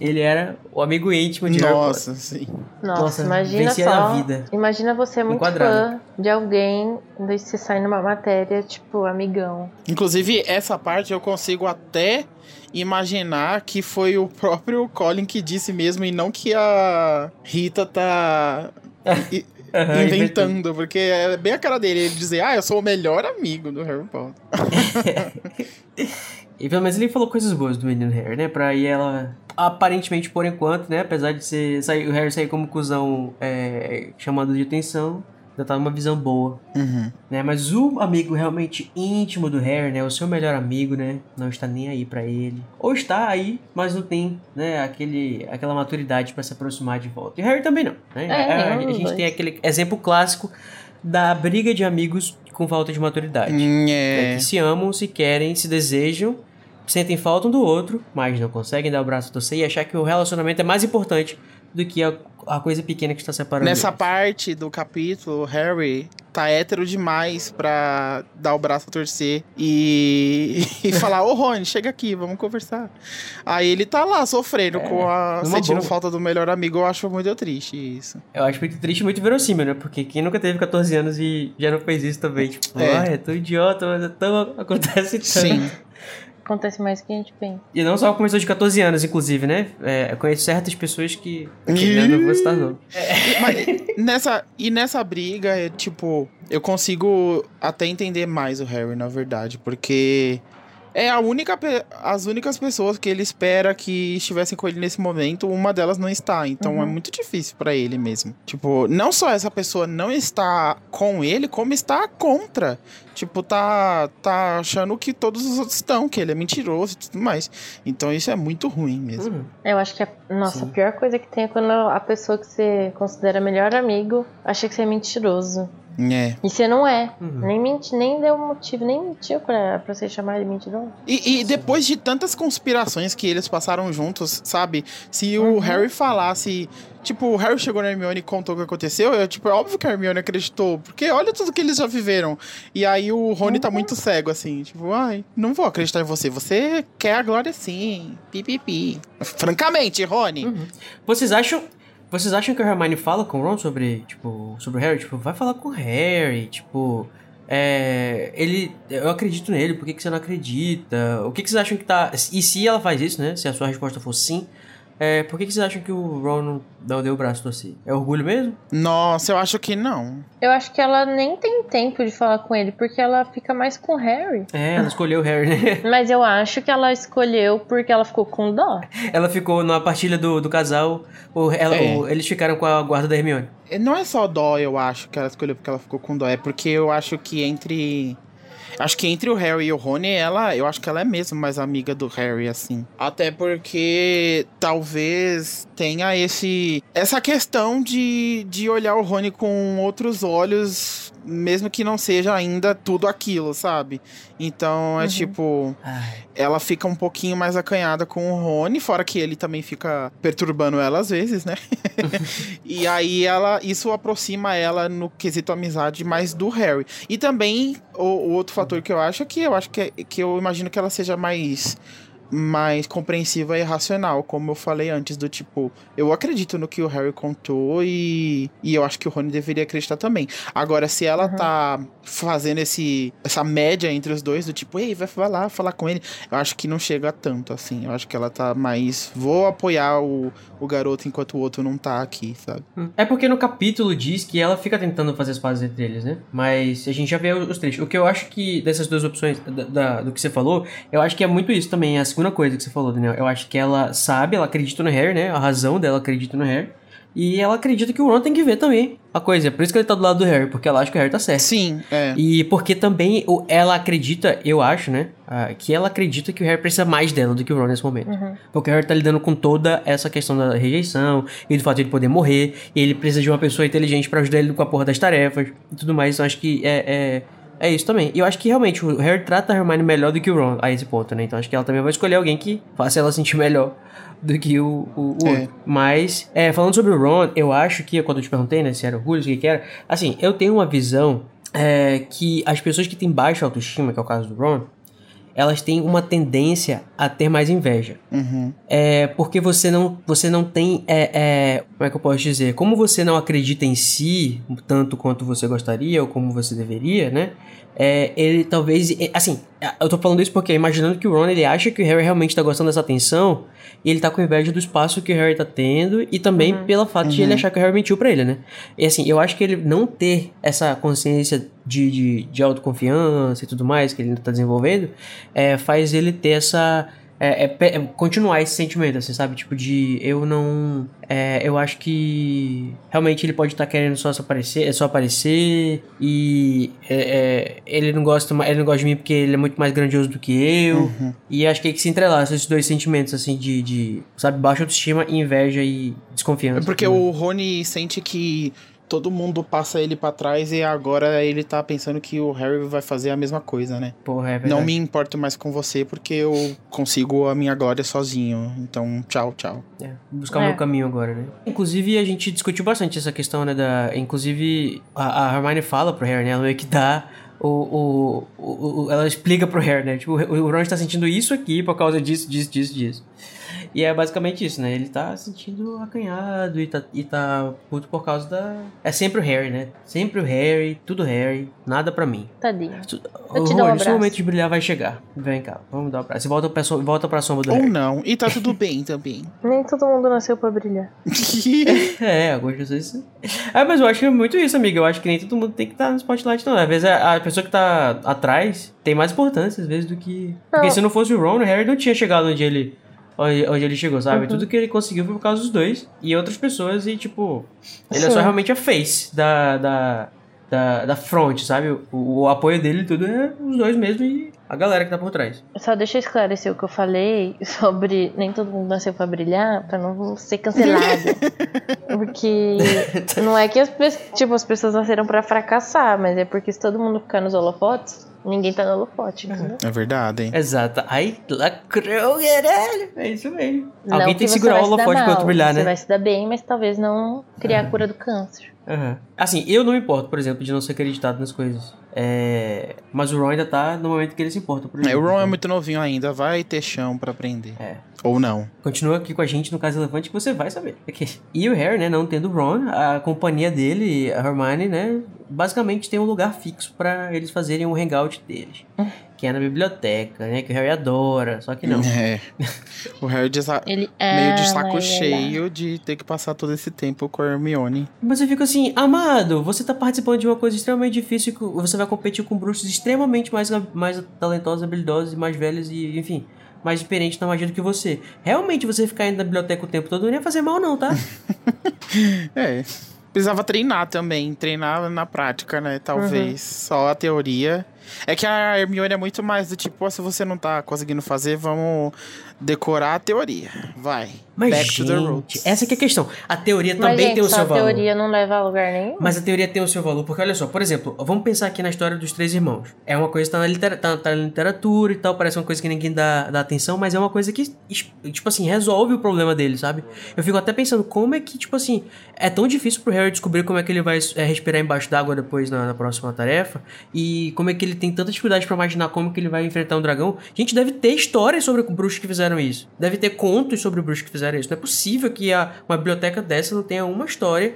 ele era o amigo íntimo de Nossa, sim. Nossa, Nossa imagina só. Vida. Imagina você muito Enquadrado. fã de alguém, daí você sai numa matéria, tipo, amigão. Inclusive, essa parte eu consigo até imaginar que foi o próprio Colin que disse mesmo e não que a Rita tá. [LAUGHS] Uhum, inventando, porque é bem a cara dele, ele dizer, ah, eu sou o melhor amigo do Harry Potter. [LAUGHS] e pelo menos ele falou coisas boas do menino Harry, né? Pra ir ela aparentemente por enquanto, né? Apesar de ser, sair, o Harry sair como cuzão é, chamando de atenção, já tá numa visão boa. Uhum. Né? Mas o amigo realmente íntimo do Harry, né? O seu melhor amigo, né? Não está nem aí para ele. Ou está aí, mas não tem, né? Aquele, aquela maturidade para se aproximar de volta. E o Harry também não. Né? É, a, a, a, gente tem aquele exemplo clássico da briga de amigos com falta de maturidade. Hum, é. Né? Que se amam, se querem, se desejam sentem falta um do outro, mas não conseguem dar o braço a torcer e achar que o relacionamento é mais importante do que a, a coisa pequena que está separando. Nessa eles. parte do capítulo, Harry tá hétero demais pra dar o braço a torcer e, [LAUGHS] e falar, ô Rony, chega aqui, vamos conversar. Aí ele tá lá sofrendo é, com a. sentindo boa. falta do melhor amigo, eu acho muito triste isso. Eu acho muito triste e muito verossímil, né? Porque quem nunca teve 14 anos e já não fez isso também, tipo, é, ah, é tão idiota, mas é tão. acontece tanto. Sim. Acontece mais do que a gente pensa. E não só com pessoas de 14 anos, inclusive, né? É, eu conheço certas pessoas que. que não vou citar não. É. Mas nessa, e nessa briga, é, tipo, eu consigo até entender mais o Harry, na verdade, porque é a única as únicas pessoas que ele espera que estivessem com ele nesse momento, uma delas não está. Então é uhum. é muito difícil para ele mesmo. Tipo, não só essa pessoa não está com ele, como está contra. Tipo, tá, tá achando que todos os outros estão, que ele é mentiroso e tudo mais. Então isso é muito ruim mesmo. Uhum. Eu acho que, a, nossa, Sim. a pior coisa que tem é quando a pessoa que você considera melhor amigo acha que você é mentiroso. É. E você não é. Uhum. Nem, menti, nem deu motivo, nem mentiu pra, pra você chamar ele mentiroso. E, e depois de tantas conspirações que eles passaram juntos, sabe? Se o uhum. Harry falasse. Tipo, o Harry chegou na Hermione e contou o que aconteceu. Eu, tipo, é óbvio que a Hermione acreditou. Porque olha tudo que eles já viveram. E aí o Rony uhum. tá muito cego, assim. Tipo, ai, não vou acreditar em você. Você quer a glória sim. Pipipi. Francamente, Rony. Uhum. Vocês acham. Vocês acham que o Hermione fala com o Ron sobre, tipo, sobre o Harry? Tipo, vai falar com o Harry, tipo... É, ele, eu acredito nele, por que, que você não acredita? O que, que vocês acham que tá... E se ela faz isso, né? Se a sua resposta for sim, é, por que, que vocês acham que o Ron não deu o braço torcer? É orgulho mesmo? Nossa, eu acho que não. Eu acho que ela nem tem tempo de falar com ele, porque ela fica mais com o Harry. É, ela escolheu o Harry, né? [LAUGHS] Mas eu acho que ela escolheu porque ela ficou com dó. Ela ficou na partilha do, do casal, o, ela, é. o, eles ficaram com a guarda da Hermione. Não é só dó, eu acho, que ela escolheu porque ela ficou com dó. É porque eu acho que entre Acho que entre o Harry e o Rony, ela, eu acho que ela é mesmo mais amiga do Harry, assim. Até porque talvez tenha esse essa questão de, de olhar o Rony com outros olhos mesmo que não seja ainda tudo aquilo, sabe? Então é uhum. tipo. Ai. Ela fica um pouquinho mais acanhada com o Rony, fora que ele também fica perturbando ela às vezes, né? [LAUGHS] e aí ela. Isso aproxima ela no quesito amizade mais do Harry. E também o, o outro fator que eu acho é que eu acho que, que eu imagino que ela seja mais mais compreensiva e racional, como eu falei antes, do tipo, eu acredito no que o Harry contou e, e eu acho que o Rony deveria acreditar também. Agora, se ela uhum. tá fazendo esse, essa média entre os dois, do tipo, ei, vai, vai lá falar com ele, eu acho que não chega tanto, assim. Eu acho que ela tá mais. Vou apoiar o, o garoto enquanto o outro não tá aqui, sabe? É porque no capítulo diz que ela fica tentando fazer as pazes entre eles, né? Mas a gente já vê os trechos. O que eu acho que dessas duas opções, da, da, do que você falou, eu acho que é muito isso também, a segunda coisa que você falou, Daniel. Eu acho que ela sabe, ela acredita no Harry, né? A razão dela acredita no Harry. E ela acredita que o Ron tem que ver também a coisa. É por isso que ele tá do lado do Harry, porque ela acha que o Harry tá certo. Sim, é. E porque também ela acredita, eu acho, né? que ela acredita que o Harry precisa mais dela do que o Ron nesse momento. Uhum. Porque o Harry tá lidando com toda essa questão da rejeição e do fato de ele poder morrer. E ele precisa de uma pessoa inteligente para ajudar ele com a porra das tarefas e tudo mais. Então acho que é, é, é isso também. E eu acho que realmente o Harry trata a Hermione melhor do que o Ron a esse ponto, né? Então acho que ela também vai escolher alguém que faça ela sentir melhor do que o, o, o é. outro. Mas, é, falando sobre o Ron, eu acho que, quando eu te perguntei, né, se era orgulho, o que, que era, assim, eu tenho uma visão é, que as pessoas que têm baixa autoestima, que é o caso do Ron, elas têm uma tendência a ter mais inveja. Uhum. É porque você não, você não tem. É, é, como é que eu posso dizer? Como você não acredita em si tanto quanto você gostaria ou como você deveria, né? É, ele talvez. Assim, eu tô falando isso porque imaginando que o Ron ele acha que o Harry realmente tá gostando dessa atenção e ele tá com inveja do espaço que o Harry tá tendo e também uhum. pelo fato uhum. de ele uhum. achar que o Harry mentiu pra ele, né? E assim, eu acho que ele não ter essa consciência de, de, de autoconfiança e tudo mais que ele tá desenvolvendo é, faz ele ter essa é, é, é, continuar esse sentimento, assim, sabe? Tipo, de eu não. É, eu acho que realmente ele pode estar tá querendo só, só aparecer, é só aparecer e é, é, ele não gosta ele não gosta de mim porque ele é muito mais grandioso do que eu. Uhum. E acho que é que se entrelaça esses dois sentimentos, assim, de, de sabe, baixa autoestima, inveja e desconfiança. É porque o Rony sente que todo mundo passa ele para trás e agora ele tá pensando que o Harry vai fazer a mesma coisa, né? Porra, é verdade. Não me importo mais com você porque eu consigo a minha glória sozinho. Então, tchau, tchau. É, buscar o meu é. caminho agora, né? Inclusive, a gente discutiu bastante essa questão, né? Da, inclusive, a, a Hermione fala pro Harry, né? Ela meio que dá o, o, o, ela explica pro Harry, né? Tipo, o Ron está sentindo isso aqui por causa disso, disso, disso, disso. E é basicamente isso, né? Ele tá sentindo acanhado e tá, e tá puto por causa da. É sempre o Harry, né? Sempre o Harry, tudo Harry, nada pra mim. Tadinho. Eu te dou um abraço. Momento de brilhar vai chegar. Vem cá, vamos dar um abraço. Volta pra, volta pra sombra do Ou Harry. não, e tá tudo bem também. [LAUGHS] Nem todo mundo nasceu pra brilhar. [LAUGHS] é, algumas pessoas. É, mas eu acho que é muito isso, amiga. Eu acho que nem todo mundo tem que estar tá no spotlight, não. Às vezes a, a pessoa que tá atrás tem mais importância, às vezes, do que. Não. Porque se não fosse o Ron, o Harry não tinha chegado onde ele onde, onde ele chegou, sabe? Uhum. Tudo que ele conseguiu foi por causa dos dois e outras pessoas e, tipo, ele Sim. é só realmente a face da, da, da, da front, sabe? O, o apoio dele tudo é os dois mesmo e a galera que tá por trás. Só deixa eu esclarecer o que eu falei sobre nem todo mundo nasceu pra brilhar, pra não ser cancelado. [LAUGHS] porque não é que as, tipo, as pessoas nasceram pra fracassar, mas é porque se todo mundo ficar nos holofotes, Ninguém tá no holofote, entendeu? É verdade, hein? Exato. Ai, lacrou, caralho. É isso mesmo. Não Alguém tem que segurar o holofote pra outro brilhar, né? Você vai se dar bem, mas talvez não criar a cura do câncer. Uhum. Assim, eu não me importo, por exemplo, de não ser acreditado nas coisas. É... Mas o Ron ainda tá no momento que ele se importa. Por exemplo, é, o Ron é muito novinho ainda, vai ter chão para aprender. É. Ou não. Continua aqui com a gente no caso relevante que você vai saber. E o Harry, né, não tendo o Ron, a companhia dele, a Hermione, né, basicamente tem um lugar fixo para eles fazerem o um hangout deles. Que é na biblioteca, né? Que o Harry adora, só que não. É. O Harry de ele meio de saco cheio de ter que passar todo esse tempo com a Hermione. Mas eu fico assim, amado, você tá participando de uma coisa extremamente difícil, você vai competir com bruxos extremamente mais, mais talentosos, habilidosos e mais velhos e, enfim, mais experientes na magia do que você. Realmente você ficar indo na biblioteca o tempo todo não ia fazer mal não, tá? [LAUGHS] é. Precisava treinar também, treinar na prática, né? Talvez. Uhum. Só a teoria. É que a Hermione é muito mais do tipo, se você não tá conseguindo fazer, vamos decorar a teoria. Vai. Mas, Back gente, to the roots. essa que é a questão. A teoria também Mas, gente, tem o seu valor. a teoria não leva a lugar nenhum. Mas a teoria tem o seu valor, porque olha só, por exemplo, vamos pensar aqui na história dos três irmãos. É uma coisa que tá na, litera tá, tá na literatura e tal, parece uma coisa que ninguém dá, dá atenção, mas é uma coisa que, tipo assim, resolve o problema dele, sabe? Eu fico até pensando, como é que, tipo assim, é tão difícil pro Harry descobrir como é que ele vai é, respirar embaixo d'água depois na, na próxima tarefa, e como é que ele tem tanta dificuldade pra imaginar como que ele vai enfrentar um dragão, a gente deve ter histórias sobre bruxos que fizeram isso. Deve ter contos sobre bruxos que fizeram isso. Não é possível que a, uma biblioteca dessa não tenha uma história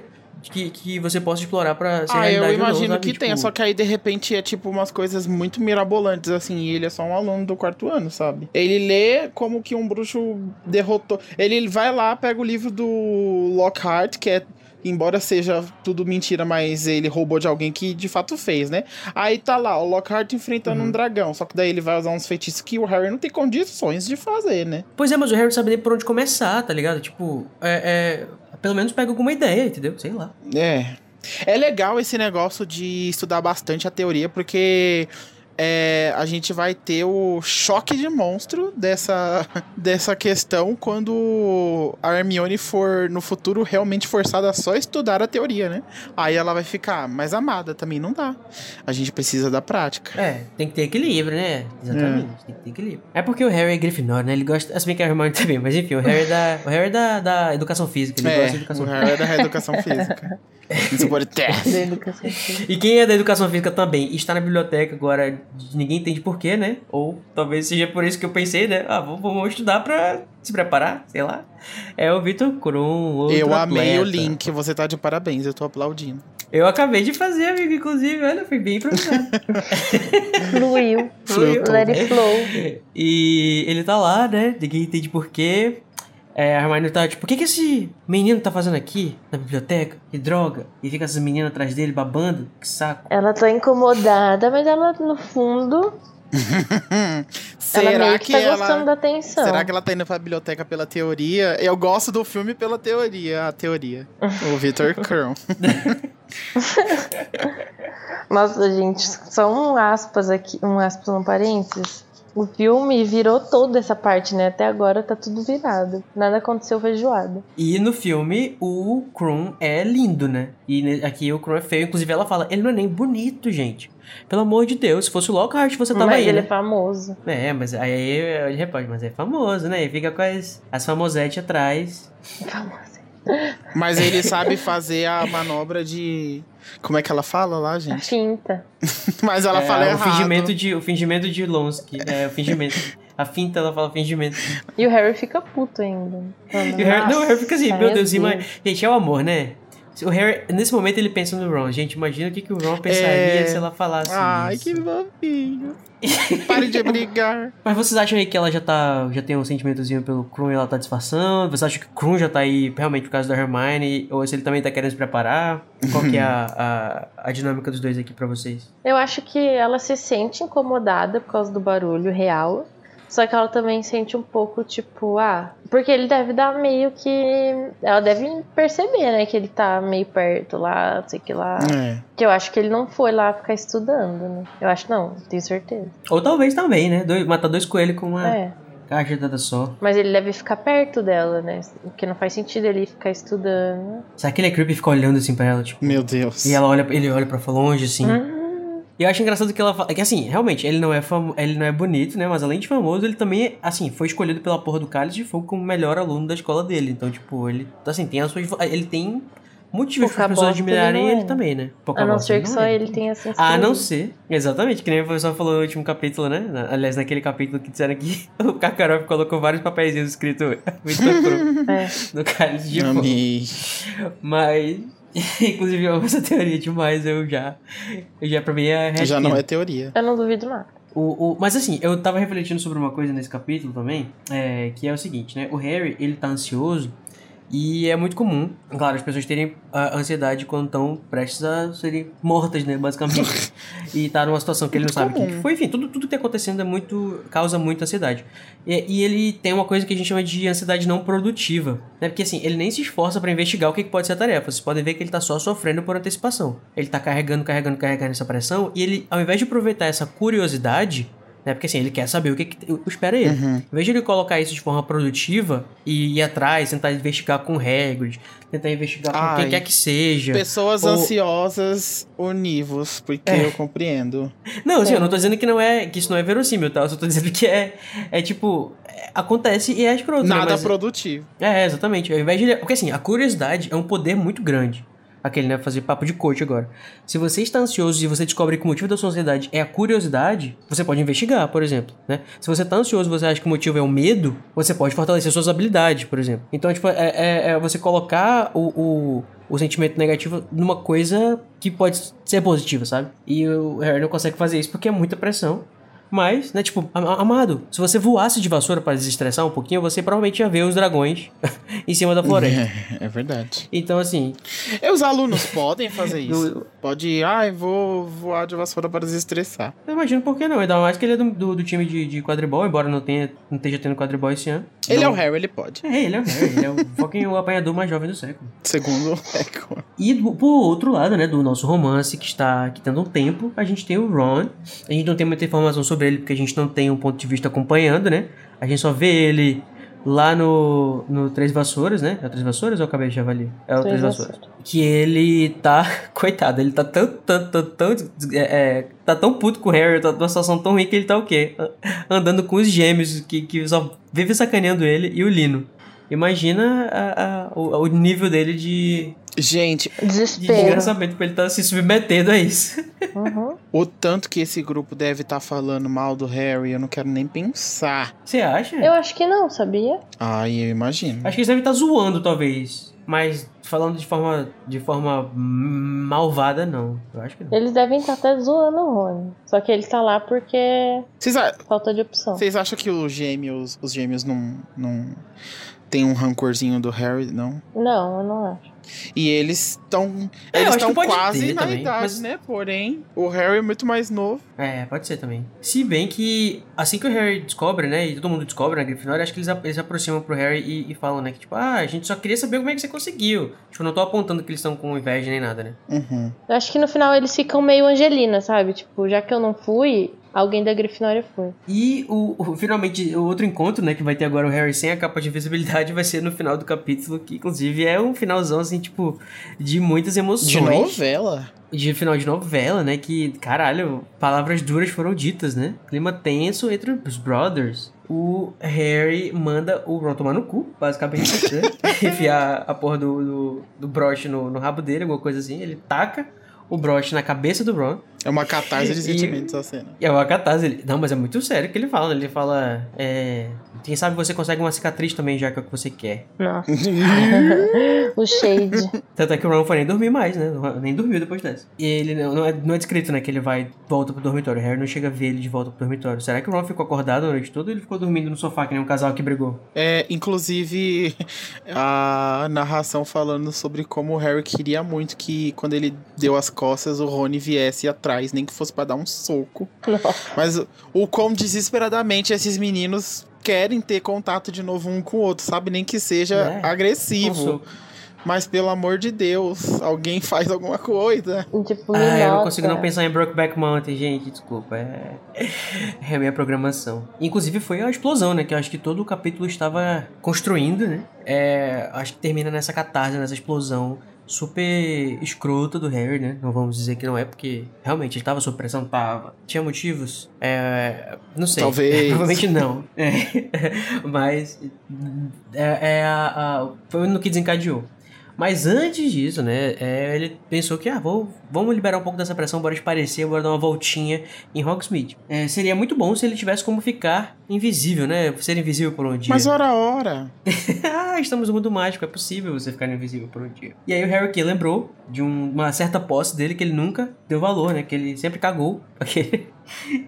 que, que você possa explorar pra ser Ah, eu realidade não, imagino sabe? que Tipo, tenha, só que aí de repente é tipo umas coisas muito mirabolantes, assim, e ele é só um aluno do quarto ano, sabe? Ele lê como que um bruxo derrotou. Ele vai lá, pega o livro do Lockhart, que é. Embora seja tudo mentira, mas ele roubou de alguém que de fato fez, né? Aí tá lá, o Lockhart enfrentando Uhum. um dragão. Só que daí ele vai usar uns feitiços que o Harry não tem condições de fazer, né? Pois é, mas o Harry sabe nem por onde começar, tá ligado? Tipo, é, é- pelo menos pega alguma ideia, entendeu? Sei lá. É. É legal esse negócio de estudar bastante a teoria, porque é, a gente vai ter o choque de monstro dessa, [LAUGHS] dessa questão quando a Hermione for, no futuro, realmente forçada a só estudar a teoria, né? Aí ela vai ficar mais amada, também não dá. A gente precisa da prática. É, tem que ter equilíbrio, né? Exatamente, tem que ter equilíbrio. É porque o Harry é Grifinória, né? Ele gosta. Bem que a Hermione [LAUGHS] também, mas enfim, o Harry é da, o Harry é da, da educação física. Ele É, gosta de educação o física. Harry é da reeducação física. [LAUGHS] Isso pode ter. Da educação física. E quem é da educação física também está na biblioteca agora, ninguém entende porquê, né? Ou talvez seja por isso que eu pensei, né? Ah, vamos, vamos estudar pra se preparar, sei lá. É o Vitor Krum, outro Eu amei o atleta. link, você tá de parabéns, eu tô aplaudindo. Eu acabei de fazer, amigo, inclusive, olha, foi bem improvisado. [LAUGHS] Fluiu. Fluiu Let it flow. E ele tá lá, né? Ninguém entende porquê. É, a Hermione tá tipo, o que que esse menino tá fazendo aqui na biblioteca? Que droga. E fica essas meninas atrás dele babando. Que saco. Ela tá incomodada, mas ela, no fundo, [LAUGHS] ela Será meio que, que tá ela. gostando da atenção. Será que ela tá indo pra biblioteca pela teoria? Eu gosto do filme pela teoria, a teoria. o [LAUGHS] Victor Krum. [LAUGHS] Nossa, gente, só um aspas aqui, um aspas, um parênteses. O filme virou toda essa parte, né? Até agora tá tudo virado. Nada aconteceu feijoada. E no filme, o Krum é lindo, né? E aqui o Krum é feio. Inclusive, ela fala, ele não é nem bonito, gente. Pelo amor de Deus, se fosse o Lockhart, você tava Mas aí, ele é né? famoso. É, mas aí ele repete, mas é famoso, né? E fica com as, as famosetes atrás. Famoso. Mas ele sabe fazer a manobra de. Como é que ela fala lá, A gente? finta. [LAUGHS] Mas ela é, fala o errado. fingimento de O fingimento de Lonsky. É, o fingimento. A finta, ela fala fingimento. E o Harry fica puto ainda. O Harry, não, o Harry fica assim, meu Deus, Deus. gente, é o amor, né? O Harry, nesse momento ele pensa no Ron. Gente, imagina o que, que o Ron pensaria É. se ela falasse Ai, isso. que fofinho. Pare de brigar. [LAUGHS] Mas vocês acham aí que ela já tá. Já tem um sentimentozinho pelo Krum e ela tá disfarçando? Você acha que o Krum já tá aí realmente por causa da Hermione? Ou se ele também tá querendo se preparar? Qual que é a, a, a dinâmica dos dois aqui pra vocês? Eu acho que ela se sente incomodada por causa do barulho real. Só que ela também sente um pouco, tipo, ah. Porque ele deve dar meio que. Ela deve perceber, né? Que ele tá meio perto lá, não sei o que lá. É. Que eu acho que ele não foi lá ficar estudando, né? Eu acho não, tenho certeza. Ou talvez também, né? Dois, matar dois coelhos com uma É. cajadada só. Mas ele deve ficar perto dela, né? Porque não faz sentido ele ficar estudando. Será que ele é creepy e fica olhando assim pra ela, tipo. Meu Deus. E ela olha, ele olha pra longe, assim. Hum, E eu acho engraçado que ela fala. Que assim, realmente, ele não é famo... ele não é bonito, né? Mas além de famoso, ele também, assim, foi escolhido pela porra do Cálice de Fogo como o melhor aluno da escola dele. Então, tipo, ele. Assim, tem as suas. Ele tem motivos para as pessoas admirarem ele não ele é. também, né? Pouca a não ser que não só é. ele tenha se A não ser, exatamente, que nem o professor falou no último capítulo, né? Na- Aliás, naquele capítulo que disseram que [LAUGHS] o Kakarov colocou vários papeizinhos escrito Victor [LAUGHS] Krum [LAUGHS] É. no cálice de fogo. Amei. Mas, [LAUGHS] inclusive, eu amo essa teoria demais, eu já. Eu já pra mim é Já não é teoria. Eu não duvido nada. O, o, mas assim, eu tava refletindo sobre uma coisa nesse capítulo também, é, que é o seguinte, né? O Harry, ele tá ansioso e é muito comum, claro, as pessoas terem a ansiedade quando estão prestes a serem mortas, né? Basicamente. [LAUGHS] e tá numa situação que ele não sabe o que, foi. Enfim, tudo, tudo que tá acontecendo é muito. causa muita ansiedade. E, e ele tem uma coisa que a gente chama de ansiedade não produtiva, né? Porque assim, ele nem se esforça pra investigar o que, que pode ser a tarefa. Vocês podem ver que ele tá só sofrendo por antecipação. Ele tá carregando, carregando, carregando essa pressão e ele, ao invés de aproveitar essa curiosidade né? Porque assim, ele quer saber o que, que espera ele. Uhum. Em vez de ele colocar isso de forma produtiva e ir atrás, tentar investigar com Hagrid, tentar investigar com Ai. quem quer que seja. Pessoas Ou- ansiosas univos, porque É. eu compreendo. Não, assim, eu não tô dizendo que não é que isso não é verossímil, tá? Eu só tô dizendo que é é tipo, é, acontece e é escroto, né? Nada Mas- produtivo. É, exatamente. Ao invés de ele- porque assim, a curiosidade é um poder muito grande. Aquele, né, fazer papo de coach agora. Se você está ansioso e você descobre que o motivo da sua ansiedade é a curiosidade, você pode investigar, por exemplo, né? Se você está ansioso e você acha que o motivo é o medo, você pode fortalecer suas habilidades, por exemplo. Então, tipo, é, é, é você colocar o, o, o sentimento negativo numa coisa que pode ser positiva, sabe? E o Harry não consegue fazer isso porque é muita pressão. Mas, né, tipo, amado, se você voasse de vassoura para desestressar um pouquinho, você provavelmente ia ver os dragões [LAUGHS] em cima da floresta. É, [LAUGHS] é verdade. Então, assim. E os alunos podem fazer [LAUGHS] isso. Pode ir, ai, ah, vou voar de vassoura para desestressar. Eu imagino por que não. Ainda mais que ele é do, do, do time de, de quadribol, embora não, tenha, não esteja tendo quadribol esse ano. Ele é o Harry, ele pode. É, ele é o Harry. Ele é o [LAUGHS] fucking o apanhador mais jovem do século. Segundo o século. E do, por outro lado, né, do nosso romance, que está aqui tendo um tempo, a gente tem o Ron. A gente não tem muita informação sobre ele, porque a gente não tem um ponto de vista acompanhando, né? A gente só vê ele lá no, no Três Vassouras, né? É o Três Vassouras ou eu acabei de avaliar? É o Três, Três Vassouras. Que ele tá. [LAUGHS] Coitado, ele tá tão. tão, tão, tão é, é, tá tão puto com o Harry, tá numa situação tão ruim que ele tá o quê? Andando com os gêmeos que, que só vive sacaneando ele e o Lino. Imagina a, a, o, o nível dele de Gente, desespero. De desgraçamento pra ele estar tá se submetendo a isso. Uhum. o tanto que esse grupo deve estar tá falando mal do Harry, eu não quero nem pensar. Você acha? Eu acho que não, sabia? Ai, eu imagino. Acho que eles devem estar tá zoando, talvez. Mas falando de forma, de forma malvada, não. Eu acho que não. Eles devem estar até zoando o Rony. Só que ele está lá porque. Cês a... Falta de opção. Vocês acham que os gêmeos, os gêmeos não, não tem um rancorzinho do Harry, não? Não, eu não acho. E eles estão. É, eles estão quase na também, idade, mas... né? Porém, o Harry é muito mais novo. É, pode ser também. Se bem que assim que o Harry descobre, né? E todo mundo descobre na Grifinória, acho que eles, eles aproximam pro Harry e, e, falam, né? Que tipo, ah, a gente só queria saber como é que você conseguiu. Tipo, não tô apontando que eles estão com inveja nem nada, né? Uhum. Eu acho que no final eles ficam meio Angelina, sabe? Tipo, já que eu não fui, Alguém da Grifinória foi. E o, o, finalmente o outro encontro, né, que vai ter agora o Harry sem a capa de invisibilidade, vai ser no final do capítulo, que inclusive é um finalzão assim, tipo, de muitas emoções. De novela. De final de novela, né? Que, caralho, palavras duras foram ditas, né? Clima tenso entre os brothers. O Harry manda o Ron tomar no cu, basicamente, né? [LAUGHS] Enfiar a porra do, do, do broche no, no rabo dele, alguma coisa assim. Ele taca o broche na cabeça do Ron. É uma catarse de sentimentos essa cena. É uma catarse. Não, mas é muito sério que ele fala. Ele fala. É, quem sabe você consegue uma cicatriz também, já que é o que você quer. Nossa. [LAUGHS] o shade. Tanto é que o Ron foi nem dormir mais, né? Nem dormiu depois dessa. E ele não, não, é, não é descrito, né? Que ele vai volta pro dormitório. O Harry não chega a ver ele de volta pro dormitório. Será que o Ron ficou acordado a noite toda ou ele ficou dormindo no sofá, que nem um casal que brigou? É, inclusive, [LAUGHS] a narração falando sobre como o Harry queria muito que quando ele deu as costas, o Rony viesse atrás, nem que fosse para dar um soco. Mas o quão desesperadamente esses meninos querem ter contato de novo um com o outro, sabe? Nem que seja é, agressivo. Mas pelo amor de Deus, alguém [LAUGHS] faz alguma coisa. Tipo, ah, eu não consigo não pensar em Brokeback Mountain, gente, desculpa. É, [LAUGHS] é a minha programação. Inclusive foi a explosão, né? Que eu acho que todo o capítulo estava construindo, né? É, acho que termina nessa catarse, nessa explosão super escrota do Harry, né? Não vamos dizer que não é, porque realmente ele tava sob pressão, tava. Tinha motivos? É, não sei. Talvez. [LAUGHS] Provavelmente não. É, [LAUGHS] mas é, é a, a, foi no que desencadeou. Mas antes disso, né, é, ele pensou que, ah, vou, vamos liberar um pouco dessa pressão, bora parecer, bora dar uma voltinha em Hogsmeade. É, seria muito bom se ele tivesse como ficar invisível, né, ser invisível por um dia. Mas ora, ora! [LAUGHS] ah, estamos no mundo mágico, é possível você ficar invisível por um dia. E aí o Harry Kay lembrou de um, uma certa posse dele que ele nunca deu valor, né, que ele sempre cagou [LAUGHS] aquele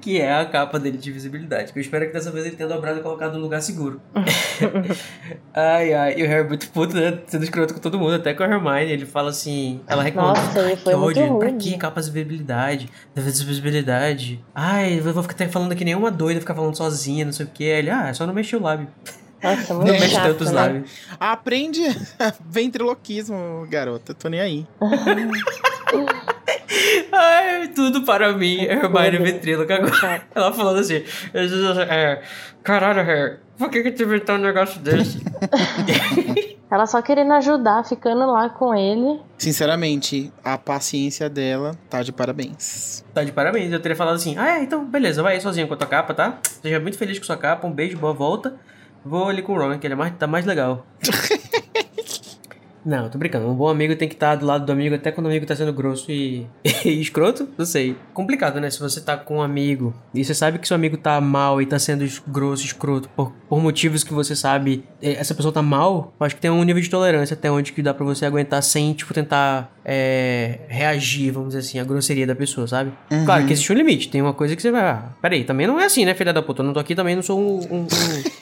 que é a capa dele de visibilidade. Que eu espero que dessa vez ele tenha dobrado e colocado no lugar seguro. [LAUGHS] ai, ai. E o Harry é muito puto, né? Sendo escroto com todo mundo, até com a Hermione. Ele fala assim. Ela reclama. Nossa, ele foi que ódio. Pra que capa de visibilidade? Visibilidade. Ai, eu vou ficar falando que nem uma doida, ficar falando sozinha, não sei o que. Ele, ah, é só não mexer o lábio. Nossa, muito não mexe tanto os né? lábios. Aprende [LAUGHS] ventriloquismo, garota. Tô nem aí. [LAUGHS] Ai, tudo para mim, Hermione Ventríloco agora. Ela falando assim, é, caralho, Harry, por que que tu inventou um negócio desse? [LAUGHS] Ela só querendo ajudar, ficando lá com ele. Sinceramente, a paciência dela tá de parabéns. Tá de parabéns. Eu teria falado assim: ah, é, então beleza, vai aí sozinho com a tua capa, tá? Seja muito feliz com sua capa, um beijo, boa volta. Vou ali com o Ron, que ele é mais, tá mais legal. [LAUGHS] Não, tô brincando. Um bom amigo tem que estar do lado do amigo até quando o amigo tá sendo grosso e, [LAUGHS] e escroto. Não sei. Complicado, né? Se você tá com um amigo e você sabe que seu amigo tá mal e tá sendo grosso, escroto, por, por motivos que você sabe, eh, essa pessoa tá mal, acho que tem um nível de tolerância até onde que dá pra você aguentar sem, tipo, tentar é, reagir, vamos dizer assim, à grosseria da pessoa, sabe? Uhum. Claro que existe um limite. Tem uma coisa que você vai. Ah, peraí, também não é assim, né, filha da puta? Eu não tô aqui também, não sou um, um, um,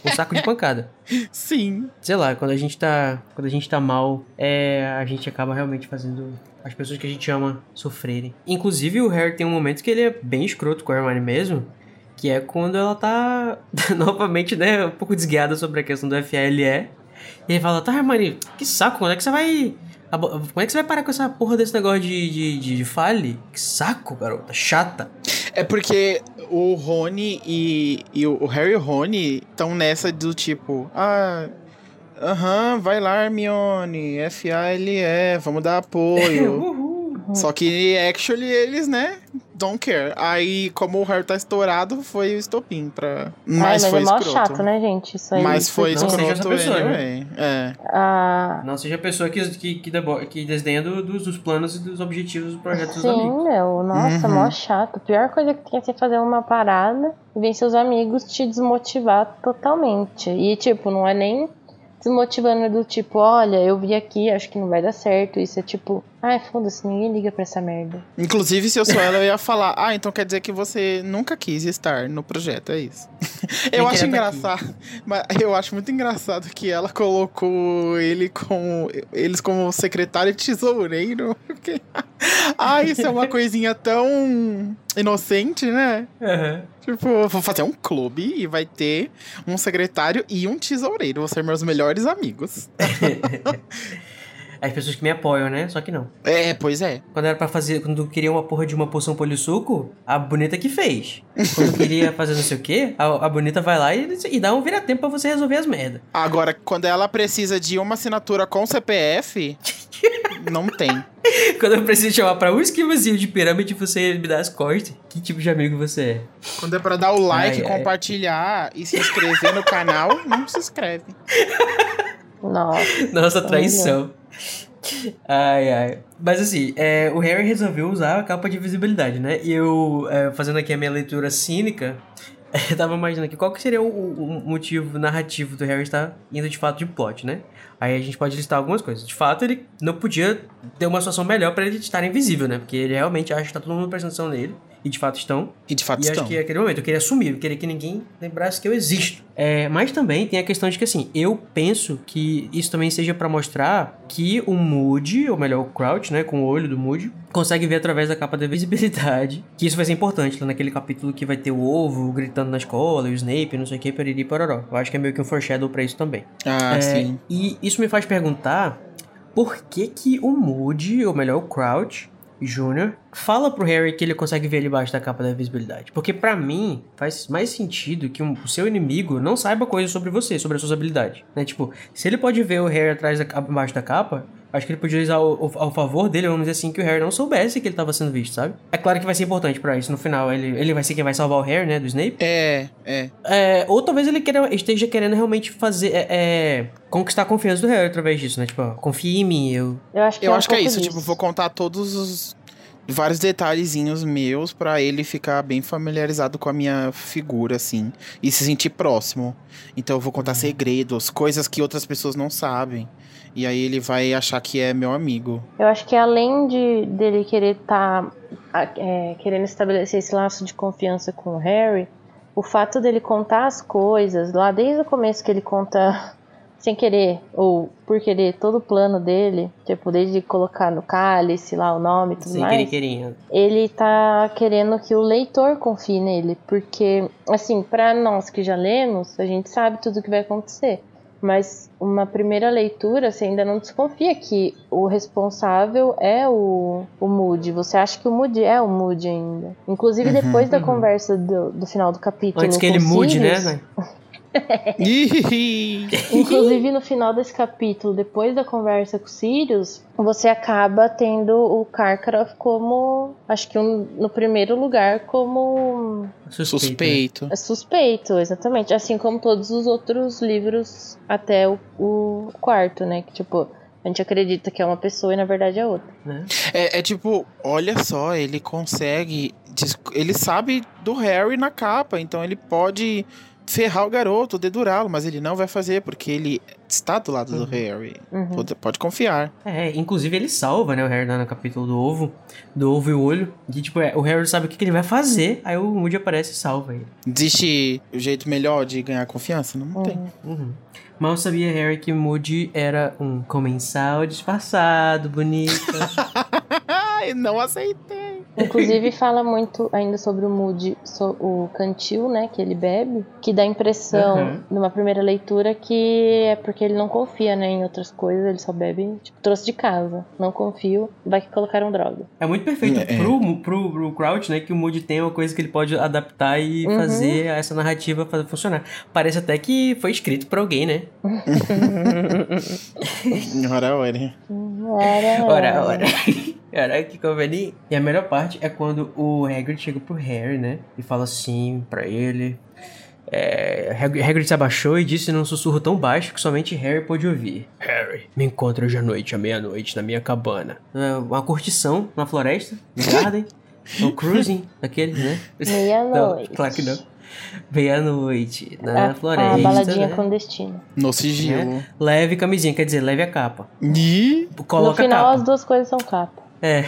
um saco de pancada. [LAUGHS] Sim. Sei lá, quando a gente tá. Quando a gente tá mal, é, a gente acaba realmente fazendo as pessoas que a gente ama sofrerem. Inclusive, o Harry tem um momento que ele é bem escroto com a Hermione mesmo. Que é quando ela tá [LAUGHS] novamente, né, um pouco desguiada sobre a questão do FALE. E ele fala, tá, Hermione, que saco, quando é que você vai. Como é que você vai parar com essa porra desse negócio de, de, de, de fale? Que saco, garota, chata. É porque o Rony e, e o Harry e o Rony estão nessa do tipo, ah, aham, vai lá, Hermione, F-A-L-E, vamos dar apoio. [LAUGHS] Uhul. Só que, actually, eles, né, don't care. Aí, como o Harry tá estourado, foi o estopim pra... Ai, Mas, mas foi é mó escroto. chato, né, gente? Isso aí. Mas foi Não seja essa escroto pessoa, né? anyway. É. Ah, Não seja a pessoa que, que, que, debo- que desdenha do- dos, dos planos e dos objetivos do projeto dos amigos. sim, meu. Nossa, Uhum. mó chato. A pior coisa que tem é você fazer uma parada e vem seus amigos te desmotivar totalmente. E, tipo, não é nem desmotivando do tipo, olha, eu vi aqui, acho que não vai dar certo. Isso é tipo, ai, foda-se, ninguém liga pra essa merda. Inclusive, se eu sou ela, eu ia falar, ah, então quer dizer que você nunca quis estar no projeto, é isso. [LAUGHS] eu Nem acho engraçado, mas eu acho muito engraçado que ela colocou ele como, eles como secretário e tesoureiro. [LAUGHS] Porque, ah, isso é uma coisinha tão inocente, né? Aham. Tipo, eu vou fazer um clube e vai ter um secretário e um tesoureiro. Vão ser meus melhores amigos. [LAUGHS] As pessoas que me apoiam, né? Só que não. É, pois é. Quando era pra fazer, quando queria uma porra de uma poção polissuco, a bonita que fez. Quando queria fazer não sei o quê, a, a bonita vai lá e, e dá um vira-tempo pra você resolver as merdas. Agora, quando ela precisa de uma assinatura com CPF, [LAUGHS] não tem. Quando eu preciso chamar pra um esquivazinho de pirâmide, você me dá as costas. Que tipo de amigo você é? Quando é pra dar o like, Ai, ai. compartilhar e se inscrever no canal, não se inscreve. Nossa. Nossa, traição. Ai, ai. Mas assim, é, o Harry resolveu usar a capa de visibilidade, né? E eu, é, fazendo aqui a minha leitura cínica, [LAUGHS] eu tava imaginando aqui qual que seria o, o- motivo narrativo do Harry estar indo de fato de plot, né? Aí a gente pode listar algumas coisas. De fato, ele não podia ter uma situação melhor pra ele estar invisível, né? Porque ele realmente acha que tá todo mundo prestando atenção nele. E de fato estão. E de fato E estão. acho que é aquele momento, eu queria assumir, eu queria que ninguém lembrasse que eu existo. É, mas também tem a questão de que, assim, eu penso que isso também seja pra mostrar que o Moody, ou melhor, o Crouch, né, com o olho do Moody, consegue ver através da capa da visibilidade. [LAUGHS] Que isso vai ser importante lá naquele capítulo que vai ter o ovo gritando na escola, e o Snape, não sei o que, periri pororó. Eu acho que é meio que um foreshadow pra isso também. Ah, É, sim. E isso me faz perguntar por que que o Moody, ou melhor, o Crouch Jr., fala pro Harry que ele consegue ver ele embaixo da capa da visibilidade. Porque pra mim faz mais sentido que um- o seu inimigo não saiba coisas sobre você, sobre as suas habilidades. Né? Tipo, se ele pode ver o Harry atrás da, embaixo da capa, acho que ele podia usar ao, ao- ao favor dele, vamos dizer assim, que o Harry não soubesse que ele tava sendo visto, sabe? É claro que vai ser importante pra isso no final. Ele, ele vai ser quem vai salvar o Harry, né? Do Snape. É, é. É, ou talvez ele queira- esteja querendo realmente fazer. É, é, conquistar a confiança do Harry através disso, né? Tipo, ó, confia em mim, eu. Eu acho que Eu é um acho que é isso. disso. Tipo, vou contar todos os. Vários detalhezinhos meus pra ele ficar bem familiarizado com a minha figura, assim. E se sentir próximo. Então eu vou contar segredos, coisas que outras pessoas não sabem. E aí ele vai achar que é meu amigo. Eu acho que além de dele querer estar querendo estabelecer esse laço de confiança com o Harry, o fato dele contar as coisas lá desde o começo que ele conta sem querer ou por querer todo o plano dele, tipo desde colocar no cálice lá o nome e tudo Sem mais, querer querendo. ele tá querendo que o leitor confie nele, porque assim, pra nós que já lemos, a gente sabe tudo o que vai acontecer. Mas uma primeira leitura, você ainda não desconfia que o responsável é o, o Moody. Você acha que o Moody é o Moody ainda. Inclusive, depois da Uhum. conversa do, do final do capítulo. Antes que ele mude, né? Sirius, né? [LAUGHS] [LAUGHS] Inclusive, no final desse capítulo, depois da conversa com o Sirius, você acaba tendo o Karkaroff como. Acho que um- no primeiro lugar, como Suspeito. Suspeito. É suspeito, exatamente. Assim como todos os outros livros até o, o quarto, né? Que, tipo, A gente acredita que é uma pessoa e na verdade é outra. Né? É, é tipo, olha só, ele consegue. Ele sabe do Harry na capa, então ele pode ferrar o garoto, dedurá-lo, mas ele não vai fazer, porque ele está do lado do Harry. Uhum. Pode, pode confiar. É, inclusive ele salva, né, o Harry lá no capítulo do ovo, do ovo e o olho. Que, tipo, é, o Harry sabe o que, que ele vai fazer, aí o Moody aparece e salva ele. Existe o jeito melhor de ganhar confiança? Não, tem. Uhum. Mal sabia Harry que Moody era um comensal disfarçado, bonito. Ai, [LAUGHS] não aceitei. Inclusive fala muito ainda sobre o Moody, so- o cantil, né, que ele bebe, que dá a impressão, Uhum. numa primeira leitura, que é porque ele não confia, né, em outras coisas, ele só bebe, tipo, trouxe de casa. Não confio, vai que colocaram droga. É muito perfeito É. pro, pro, pro Crouch, né? Que o Moody tem uma coisa que ele pode adaptar e Uhum. fazer essa narrativa fazer funcionar. Parece até que foi escrito por alguém, né? [LAUGHS] Ora, ora. Era, Ora, ora. Caraca, que conveniente. E a melhor parte é quando o Hagrid chega pro Harry, né? E fala assim pra ele. É, Hag- Hagrid se abaixou e disse num sussurro tão baixo que somente Harry pôde ouvir. Harry, me encontra hoje à noite, à meia-noite, na minha cabana. É, uma curtição na floresta, no Garden. [LAUGHS] um cruising, daqueles, né? Meia-noite. Claro que não. Meia-noite, na A, floresta. a baladinha né? clandestina. No sigilo. Leve camisinha, quer dizer, leve a capa. E Coloca no final, a capa. as duas coisas são capa. É.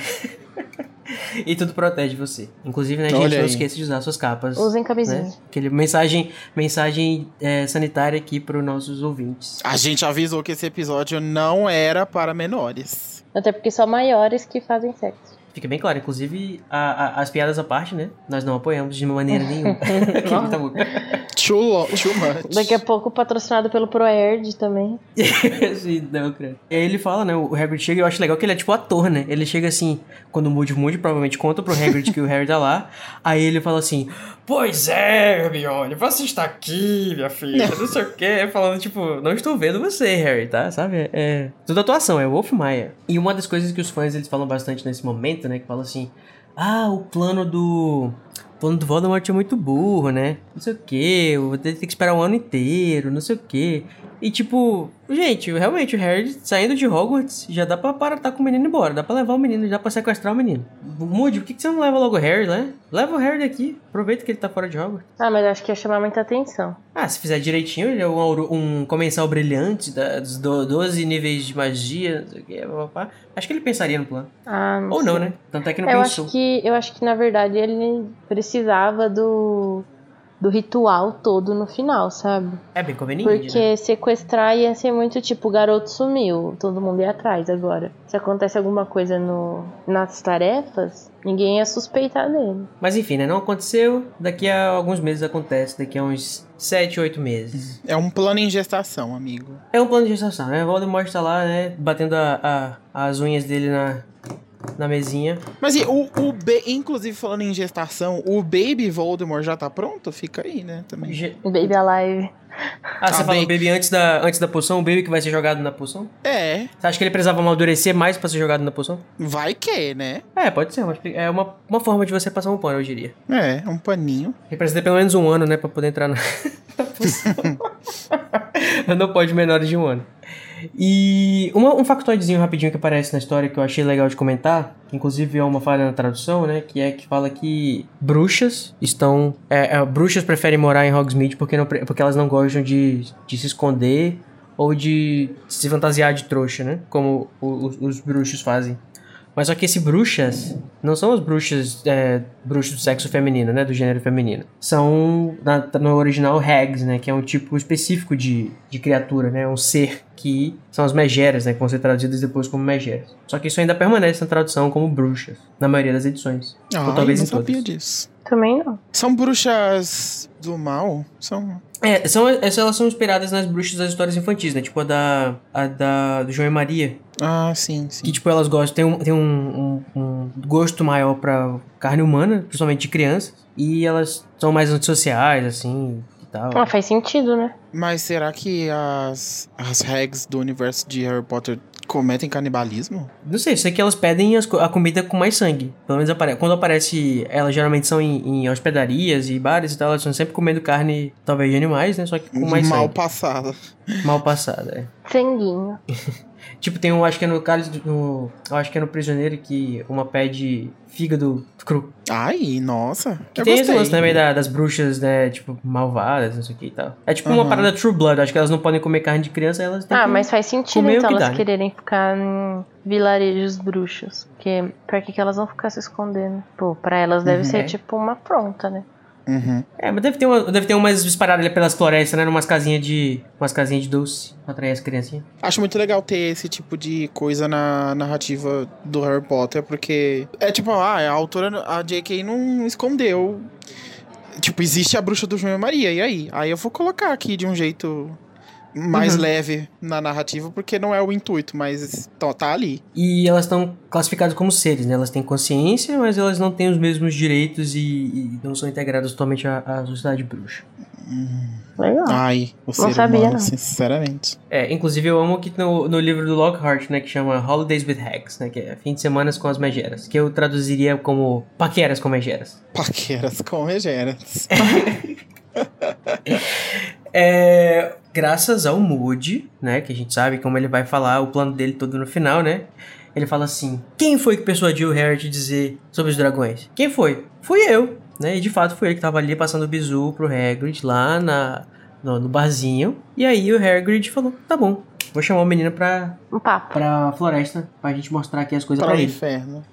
[LAUGHS] e tudo protege você. Inclusive, né, gente, Olha não aí. esqueça de usar suas capas. Usem camisinha. Né? Aquele mensagem, mensagem é, sanitária aqui para os nossos ouvintes. a gente avisou que esse episódio não era para menores. Até porque só maiores que fazem sexo. Fica bem claro, inclusive, a- a- as piadas à parte, né? Nós não apoiamos de maneira nenhuma. [LAUGHS] [LAUGHS] Too, lo- too much. Daqui a pouco patrocinado pelo ProErd também. [LAUGHS] Sim, não, credo. E aí ele fala, né? O Hagrid chega e eu acho legal que ele é tipo ator, né? Ele chega assim, quando o Moody, provavelmente conta pro Hagrid que o Harry tá lá. Aí ele fala assim: Pois é, Hermione, você está aqui, minha filha. Não sei o quê. Falando, tipo, não estou vendo você, Harry, tá? Sabe? É. Tudo atuação, é o Wolf Maia. E uma das coisas que os fãs eles falam bastante nesse momento, né? Que fala assim: Ah, o plano do. O plano do Voldemort é muito burro, né? Não sei o que, vou ter que esperar um ano inteiro, não sei o que. E tipo, gente, realmente o Harry saindo de Hogwarts já dá pra parar com o menino embora, dá pra levar o menino, dá pra sequestrar o menino. Moody, por que, que você não leva logo o Harry, né? Leva o Harry daqui, aproveita que ele tá fora de Hogwarts. Ah, mas acho que ia chamar muita atenção. Ah, se fizer direitinho, ele é um, um comensal brilhante da- dos do- 12 níveis de magia, não sei o que, papá. Acho que ele pensaria no plano. Ah, não Ou não, sei. né? Tanto é que não Eu pensou. acho que eu acho que na verdade ele precisava do do ritual todo no final, sabe? É bem conveniente, Porque né? sequestrar ia ser muito tipo, o garoto sumiu, todo mundo ia atrás agora. Se acontece alguma coisa no, nas tarefas, ninguém ia suspeitar dele. Mas enfim, né? Não aconteceu. Daqui a alguns meses acontece. Daqui a uns 7, 8 meses. É um plano em gestação, amigo. É um plano de gestação, né? O Voldemort tá lá, né? Batendo a, a- as unhas dele na, na mesinha. Mas e o, o B, inclusive falando em gestação, o Baby Voldemort já tá pronto? Fica aí, né? Também. Ge- Baby Alive. Ah, você Ah, falou o. Baby antes da, antes da poção? O Baby que vai ser jogado na poção? É, Você acha que ele precisava amadurecer mais pra ser jogado na poção? vai que, né? É, pode ser. mas É uma, uma forma de você passar um pano, eu diria. É, um paninho. Ele precisa ter pelo menos um ano, né? Pra poder entrar na, [LAUGHS] na poção. [LAUGHS] Não pode menores de um ano. E uma- um factoidezinho rapidinho que aparece na história que eu achei legal de comentar, inclusive é uma falha na tradução, né? Que é que fala que bruxas estão. é, é, bruxas preferem morar em Hogsmeade porque, não, porque elas não gostam de, de se esconder ou de se fantasiar de trouxa, né? Como os, os bruxos fazem. Mas só que esse bruxas não são as bruxas é, bruxos do sexo feminino, né? Do gênero feminino. São, na- no original, hags, né? Que é um tipo específico de, de criatura, né? Um ser que são as megeras, né? Que vão ser traduzidas depois como megeras. Só que isso ainda permanece na tradução como bruxas, na maioria das edições. Ah, Ou talvez não em todas. sabia disso. Também não. São bruxas do mal? São. É, são, essas elas são inspiradas nas bruxas das histórias infantis, né? Tipo a da, a da do João e Maria, Ah, sim, sim. que tipo elas gostam, tem um, tem um, um, um gosto maior pra carne humana, principalmente de crianças, e elas são mais antissociais, assim, e tal. Ah, faz sentido, né? Mas será que as, as hags do universo de Harry Potter cometem canibalismo? Não sei, sei que elas pedem as a comida com mais sangue. Pelo menos apare quando aparece, elas geralmente são em, em hospedarias e bares e tal, elas estão sempre comendo carne, talvez de animais, né? Só que com mais Mal sangue. passada. Mal passada, é. Sanguinho. [LAUGHS] Tipo, tem um, acho que é no cálice do. No, acho que é no prisioneiro que uma pede fígado cru. Ai, nossa. Que eu tem esse gostei. lance também da- das bruxas, né? Tipo, malvadas, não sei o que e tal. É tipo uma Aham. parada True Blood. Acho que elas não podem comer carne de criança, elas têm Ah, que... mas faz sentido então que elas dá, né? quererem ficar em vilarejos bruxos. Porque pra que, que elas vão ficar se escondendo? Pô, pra elas deve Uhum. ser É. tipo uma afronta, né? Uhum. É, mas deve ter, uma, deve ter umas disparadas ali pelas florestas, né? Umas casinhas de. Umas casinhas de doce pra atrair as criancinhas. Acho muito legal ter esse tipo de coisa na narrativa do Harry Potter, porque é tipo, ah, a autora, a J.K. não escondeu. Tipo, existe a bruxa do João e Maria, e aí? Aí eu vou colocar aqui de um jeito mais Uhum. leve na narrativa, porque não é o intuito, mas tá, tá ali. E elas estão classificadas como seres, né? Elas têm consciência, mas elas não têm os mesmos direitos e, e não são integradas totalmente à, à sociedade bruxa. Legal. Ai, o ser sabia, humano, não. sinceramente. É, inclusive eu amo que no, no livro do Lockhart, né, que chama Holidays with Hags, né, que é fim de semanas com as megeras, que eu traduziria como paqueras com megeras. Paqueras com megeras. [LAUGHS] É, graças ao Moody, né, que a gente sabe como ele vai falar o plano dele todo no final, né, ele fala assim, quem foi que persuadiu o Harry a dizer sobre os dragões? Quem foi? Fui eu, né, e de fato foi ele que tava ali passando o bizu pro Hagrid lá na, no, no barzinho, e aí o Hagrid falou, tá bom, vou chamar o menino pra, Um papo. pra floresta, pra gente mostrar aqui as coisas Para pra o ele. inferno.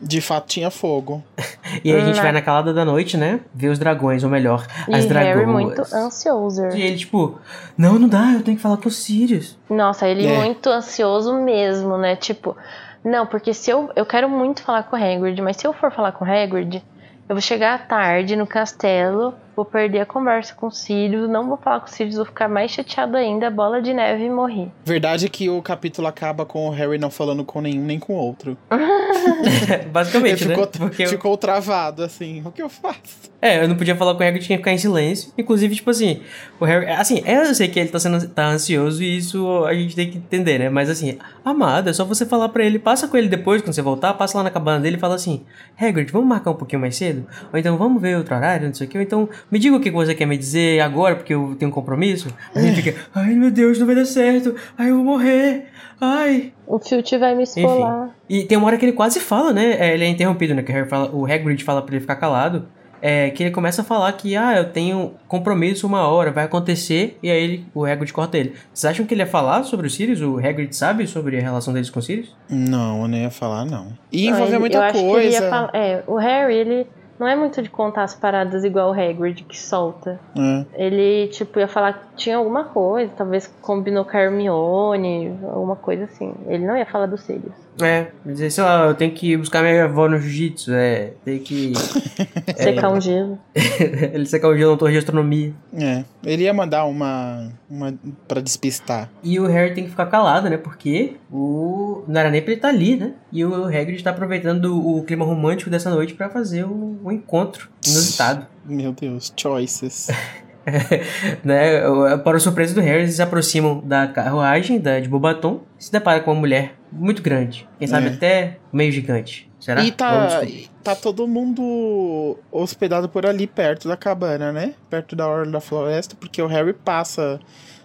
De fato tinha fogo. [LAUGHS] E aí a gente vai na calada da noite, né? Ver os dragões, ou melhor, E as dragoas. Harry muito ansioso. E ele, tipo, não, não dá, eu tenho que falar com os Sirius. Nossa, ele É. muito ansioso mesmo, né? Tipo, não, porque se eu. Eu quero muito falar com o Hagrid, mas se eu for falar com o Hagrid, eu vou chegar à tarde no castelo, vou perder a conversa com o Sirius, não vou falar com o Sirius, vou ficar mais chateado ainda, bola de neve e morrer. Verdade é que o capítulo acaba com o Harry não falando com nenhum nem com o outro. [LAUGHS] Basicamente, Ele ficou, né? Porque eu- ficou travado, assim. O que eu faço? É, eu não podia falar com o Hagrid, tinha que ficar em silêncio. Inclusive, tipo assim, o Harry. Assim, eu sei que ele tá, sendo, tá ansioso e isso a gente tem que entender, né? Mas assim, amado, é só você falar pra ele, passa com ele depois, quando você voltar, passa lá na cabana dele e fala assim: Hagrid, vamos marcar um pouquinho mais cedo? Ou então vamos ver outro horário, não sei o que. Ou então me diga o que você quer me dizer agora, porque eu tenho um compromisso. Aí ele fica: Ai meu Deus, não vai dar certo. Ai, eu vou morrer. Ai. O Filch vai me esfolar. E tem uma hora que ele quase fala, né? É, ele é interrompido, né? Que o, Harry fala, o Hagrid fala pra ele ficar calado. É, que ele começa a falar que, ah, eu tenho compromisso uma hora, vai acontecer. E aí ele, o Hagrid corta ele. Vocês acham que ele ia falar sobre os Sirius? O Hagrid sabe sobre a relação deles com os Sirius? Não, eu nem ia falar, não. E Não, envolveu ele- muita eu acho que ele coisa. é, o Harry, ele não é muito de contar as paradas igual o Hagrid, que solta. É. Ele, tipo, ia falar que tinha alguma coisa, talvez combinou com a Hermione, alguma coisa assim. Ele não ia falar do Sirius. É, dizer, sei lá, eu tenho que buscar minha avó no jiu-jitsu, é, tem que... [LAUGHS] Secar um gelo. [LAUGHS] ele secar o gelo na torre de astronomia. É. Ele ia mandar uma. uma pra despistar. E o Harry tem que ficar calado, né? Porque o. Não pra ele estar ali, né? E o Hagrid tá aproveitando o clima romântico dessa noite pra fazer um, um encontro inusitado. Meu Deus, choices. [LAUGHS] [LAUGHS] né? Para a surpresa do Harry, eles se aproximam da carruagem da, de Bobaton e se depara com uma mulher muito grande. Quem sabe É. até meio gigante. Será? E tá, tá todo mundo hospedado por ali perto da cabana, né? Perto da orla da floresta, porque o Harry passa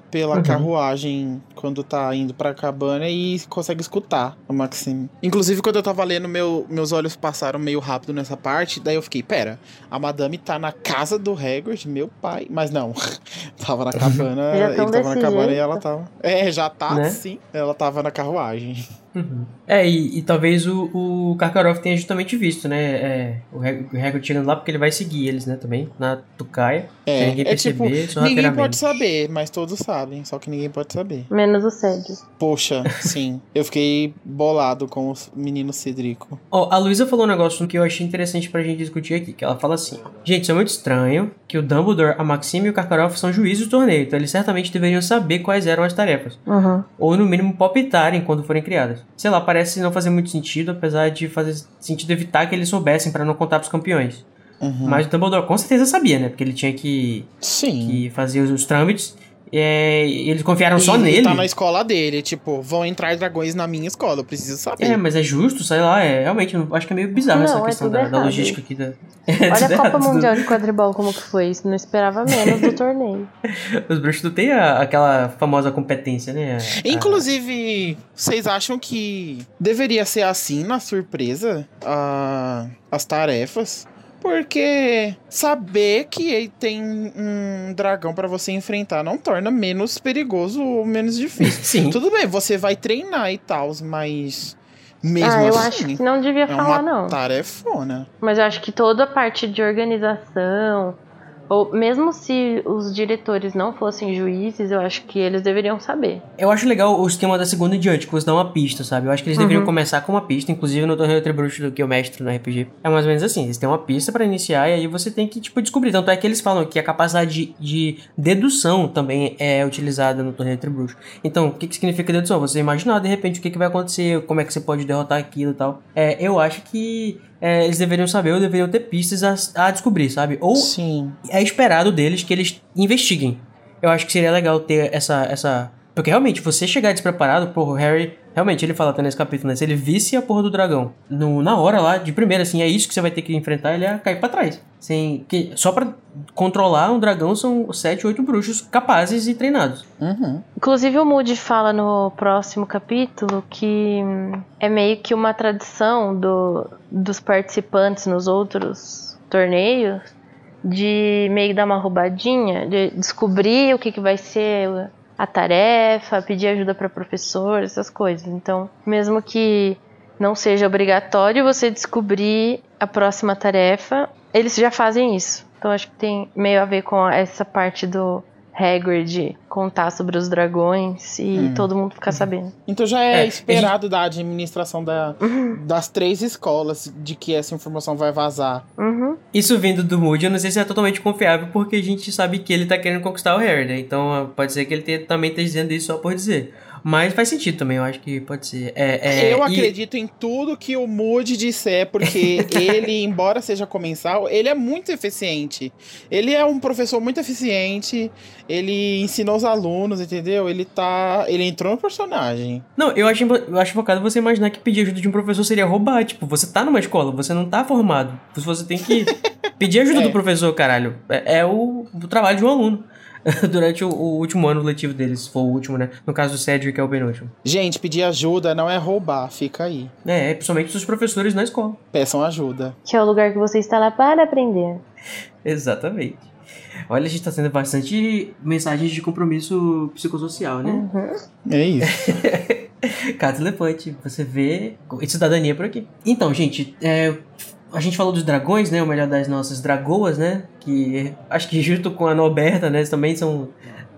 pela Uhum. carruagem quando tá indo pra cabana e consegue escutar o Maxime. Inclusive, quando eu tava lendo, meu, meus olhos passaram meio rápido nessa parte, daí eu fiquei, pera, a madame tá na casa do Hagrid, meu pai. Mas não, [LAUGHS] tava na [LAUGHS] cabana, Já ele tava na cabana e jeito. é, ela tava. É, já tá, Né? sim. Ela tava na carruagem. Uhum. É, e, e talvez o, o Karkaroff tenha justamente visto, né? É, o Hag- o Hagrid chegando lá porque ele vai seguir eles, né? Também, na Tucaia. É, ninguém é tipo, perceber, ninguém sorrateiramente. pode saber, mas todos sabem, só que ninguém pode saber. Menos o Cedric. Poxa, sim. Eu fiquei bolado com o menino Cedrico. Ó, a Luísa falou um negócio que eu achei interessante pra gente discutir aqui, que ela fala assim, Gente, isso é muito estranho que o Dumbledore, a Maxime e o Karkaroff são juízes do torneio, então eles certamente deveriam saber quais eram as tarefas. Uhum. Ou no mínimo palpitarem quando forem criadas. Sei lá, parece não fazer muito sentido, apesar de fazer sentido evitar que eles soubessem pra não contar pros campeões. Uhum. Mas o Dumbledore com certeza sabia, né? Porque ele tinha que, Sim. que fazer os, os trâmites. É, eles confiaram E só ele nele. tá na escola dele, tipo, vão entrar dragões na minha escola, eu preciso saber. É, mas é justo, sei lá, é realmente, eu acho que é meio bizarro Não, essa é questão tudo da, da logística aqui. Da... [LAUGHS] Olha a [LAUGHS] Copa Mundial de Quadribol como que foi. Isso não esperava menos do [LAUGHS] torneio. Os bruxos não têm a- aquela famosa competência, né? A- Inclusive, vocês acham que deveria ser assim na surpresa a- as tarefas? Porque saber que tem um dragão pra você enfrentar não torna menos perigoso ou menos difícil. [LAUGHS] Sim. Tudo bem, você vai treinar e tal, mas mesmo ah, eu assim, acho que não devia é falar, uma não. tarefona. Mas eu acho que toda a parte de organização, ou mesmo se os diretores não fossem juízes, eu acho que eles deveriam saber. Eu acho legal o esquema da segunda em diante, que você dá uma pista, sabe? Eu acho que eles deveriam começar com uma pista, inclusive no torneio do que eu mestre no RPG. É mais ou menos assim, eles têm uma pista pra iniciar e aí você tem que, tipo, descobrir. Tanto é que eles falam que a capacidade de, de dedução também é utilizada no torneio entre bruxos. Então, o que, que significa dedução? Você imaginar, de repente, o que, que vai acontecer, como é que você pode derrotar aquilo e tal. É, eu acho que é, eles deveriam saber ou deveriam ter pistas a, a descobrir, sabe? Ou Sim. é esperado deles que eles investiguem. Eu acho que seria legal ter essa. essa... Porque realmente, você chegar despreparado, porra, o Harry. Realmente, ele fala até nesse capítulo, né? Se ele visse a porra do dragão no, na hora lá, de primeira, assim, é isso que você vai ter que enfrentar, ele ia cair pra trás. Sem, que, só pra controlar um dragão são sete, oito bruxos capazes e treinados. Uhum. Inclusive o Moody fala no próximo capítulo que hum, é meio que uma tradição do, dos participantes nos outros torneios de meio dar uma roubadinha, de descobrir o que, que vai ser a tarefa, pedir ajuda para professor, essas coisas. Então, mesmo que não seja obrigatório você descobrir a próxima tarefa, eles já fazem isso. Então acho que tem meio a ver com essa parte do Hagrid contar sobre os dragões e todo mundo ficar sabendo. Então já é, É, esperado da administração da, das três escolas de que essa informação vai vazar. Uhum. Isso vindo do Moody, eu não sei se é totalmente confiável, porque a gente sabe que ele tá querendo conquistar o Harry, né? Então pode ser que ele tenha- também esteja dizendo isso só por dizer. Mas faz sentido também, eu acho que pode ser. É, é, eu e- acredito em tudo que o Moody disser, porque [LAUGHS] ele, embora seja comensal, ele é muito eficiente. Ele é um professor muito eficiente, ele ensinou os alunos, entendeu? Ele tá. Ele entrou no personagem. Não, eu acho, eu acho focado você imaginar que pedir ajuda de um professor seria roubar. Tipo, você tá numa escola, você não tá formado. Você tem que [LAUGHS] pedir ajuda É. do professor, caralho. É, é o, o trabalho de um aluno. [LAUGHS] Durante o, o último ano letivo deles, se for o último, né? No caso do Cedric, é o penúltimo. Gente, pedir ajuda não é roubar, fica aí. É, é principalmente os professores na escola. Peçam ajuda. Que é o lugar que você está lá para aprender. [LAUGHS] Exatamente. Olha, a gente tá tendo bastante mensagens de compromisso psicossocial, né? Uhum. É isso. [LAUGHS] Cato Lepante, você vê e cidadania por aqui. Então, gente, é, a gente falou dos dragões, né? O melhor das nossas dragoas, né? Que acho que junto com a Norberta, né? Também são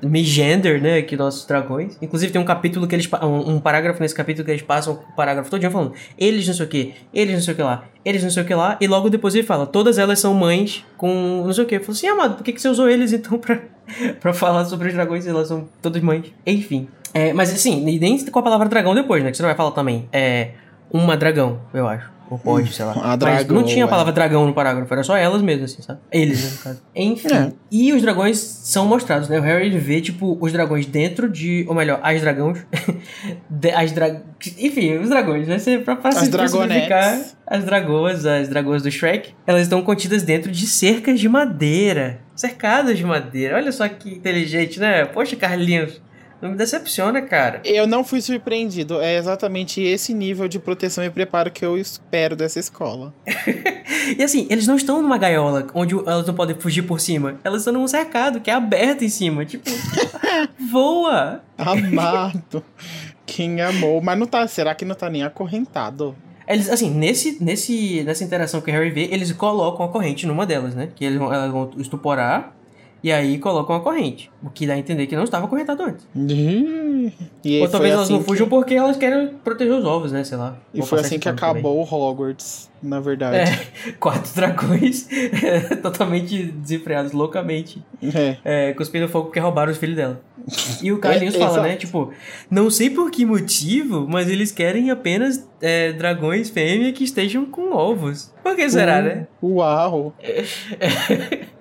misgender, né? Que nossos dragões. Inclusive tem um capítulo que eles. Um, um parágrafo nesse capítulo que eles passam o parágrafo todinho falando. Eles não sei o que, eles não sei o que lá, eles não sei o que lá. E logo depois ele fala: todas elas são mães com não sei o que. Eu falo assim, amado, por que, que você usou eles então pra, [LAUGHS] pra falar sobre os dragões? Elas são todas mães. Enfim. É, mas assim, nem com a palavra dragão depois, né? Que você não vai falar também. É. Uma dragão, eu acho. Ou pode, sei lá. [LAUGHS] a dragão, não tinha a é. palavra dragão no parágrafo, era só elas mesmas, assim, sabe? Eles, né, no caso. [LAUGHS] Enfim. É. E os dragões são mostrados, né? O Harry ele vê, tipo, os dragões dentro de. Ou melhor, as dragões. [LAUGHS] de- as dra... Enfim, os dragões, né? Pra, pra As simplificar, as dragoas, as dragoas do Shrek, elas estão contidas dentro de cercas de madeira. Cercadas de madeira. Olha só que inteligente, né? Poxa, Carlinhos. Não me decepciona, cara. Eu não fui surpreendido. É exatamente esse nível de proteção e preparo que eu espero dessa escola. [LAUGHS] E assim, eles não estão numa gaiola onde elas não podem fugir por cima. Elas estão num cercado que é aberto em cima. Tipo, [LAUGHS] voa! Amado. Quem amou. Mas não tá. Será que não tá nem acorrentado? Eles, assim, nesse, nesse, nessa interação que o Harry vê, eles colocam a corrente numa delas, né? Que eles vão, elas vão estuporar e aí colocam a corrente. O que dá a entender que não estava acorrentado antes. E Ou talvez elas assim não que- fujam porque elas querem proteger os ovos, né? Sei lá. E Vou foi assim que pano também. acabou o Hogwarts, na verdade. É, [LAUGHS] quatro dragões [LAUGHS] totalmente desenfreados, loucamente. É. é, cuspindo fogo porque roubaram os filhos dela. E o Carlinhos [LAUGHS] É, fala, exato. né? Tipo, não sei por que motivo, mas eles querem apenas é, dragões fêmea que estejam com ovos. Por que será, né? Uau!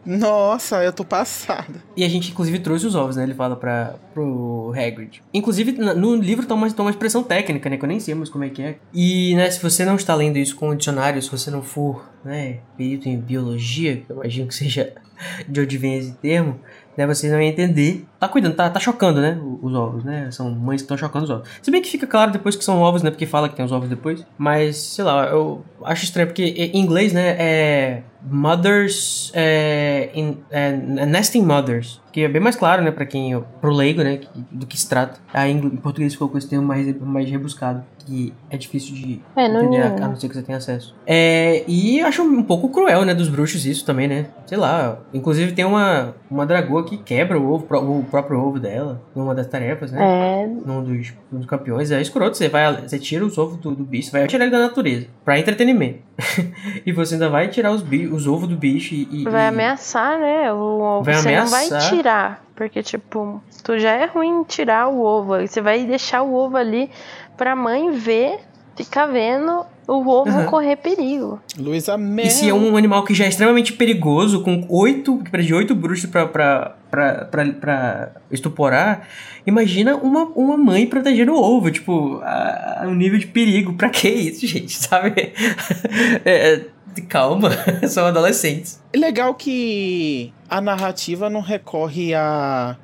Nossa, eu tô passada. E a gente, inclusive, trouxe os ovos, né? Ele fala pra, pro Hagrid. Inclusive, no livro toma, toma uma expressão técnica, né? Que eu nem sei mais como é que é. E, né, se você não está lendo isso com o dicionário, se você não for, né, perito em biologia, eu imagino que seja de onde vem esse termo, né, vocês não iam entender. Tá cuidando, tá, tá chocando, né, os ovos, né? São mães que estão chocando os ovos. Se bem que fica claro depois que são ovos, né, porque fala que tem os ovos depois. Mas, sei lá, eu acho estranho, porque em inglês, né, é mothers, é, in, é, nesting mothers, que é bem mais claro, né, para quem, pro leigo, né, do que se trata. Aí em português ficou com esse termo mais, mais rebuscado, que é difícil de É, não- entender, a não ser que você tenha acesso. É, e acho um pouco cruel, né, dos bruxos isso também, né, sei lá, inclusive tem uma, uma dragoa que quebra o ovo, o próprio ovo dela, numa das tarefas, né, É, num dos, num dos campeões, é escroto, você vai, você tira os ovos do, do bicho, vai tirar ele da natureza, pra entretenimento. [LAUGHS] e você ainda vai tirar os, os ovos do bicho e... e- vai ameaçar, né? O ovo. Vai você não vai ameaçar. tirar. Porque, tipo, tu já é ruim tirar o ovo. Você vai deixar o ovo ali pra mãe ver, ficar vendo o ovo Aham. correr perigo. Luísa Mel. E se é um animal que já é extremamente perigoso, com oito, que precisa de oito bruxos pra, pra, pra, pra, pra estuporar, imagina uma, uma mãe protegendo o ovo, tipo, a, a um nível de perigo. Pra que isso, gente, [LAUGHS] sabe? É, é, calma, [LAUGHS] são adolescentes. É legal que a narrativa não recorre a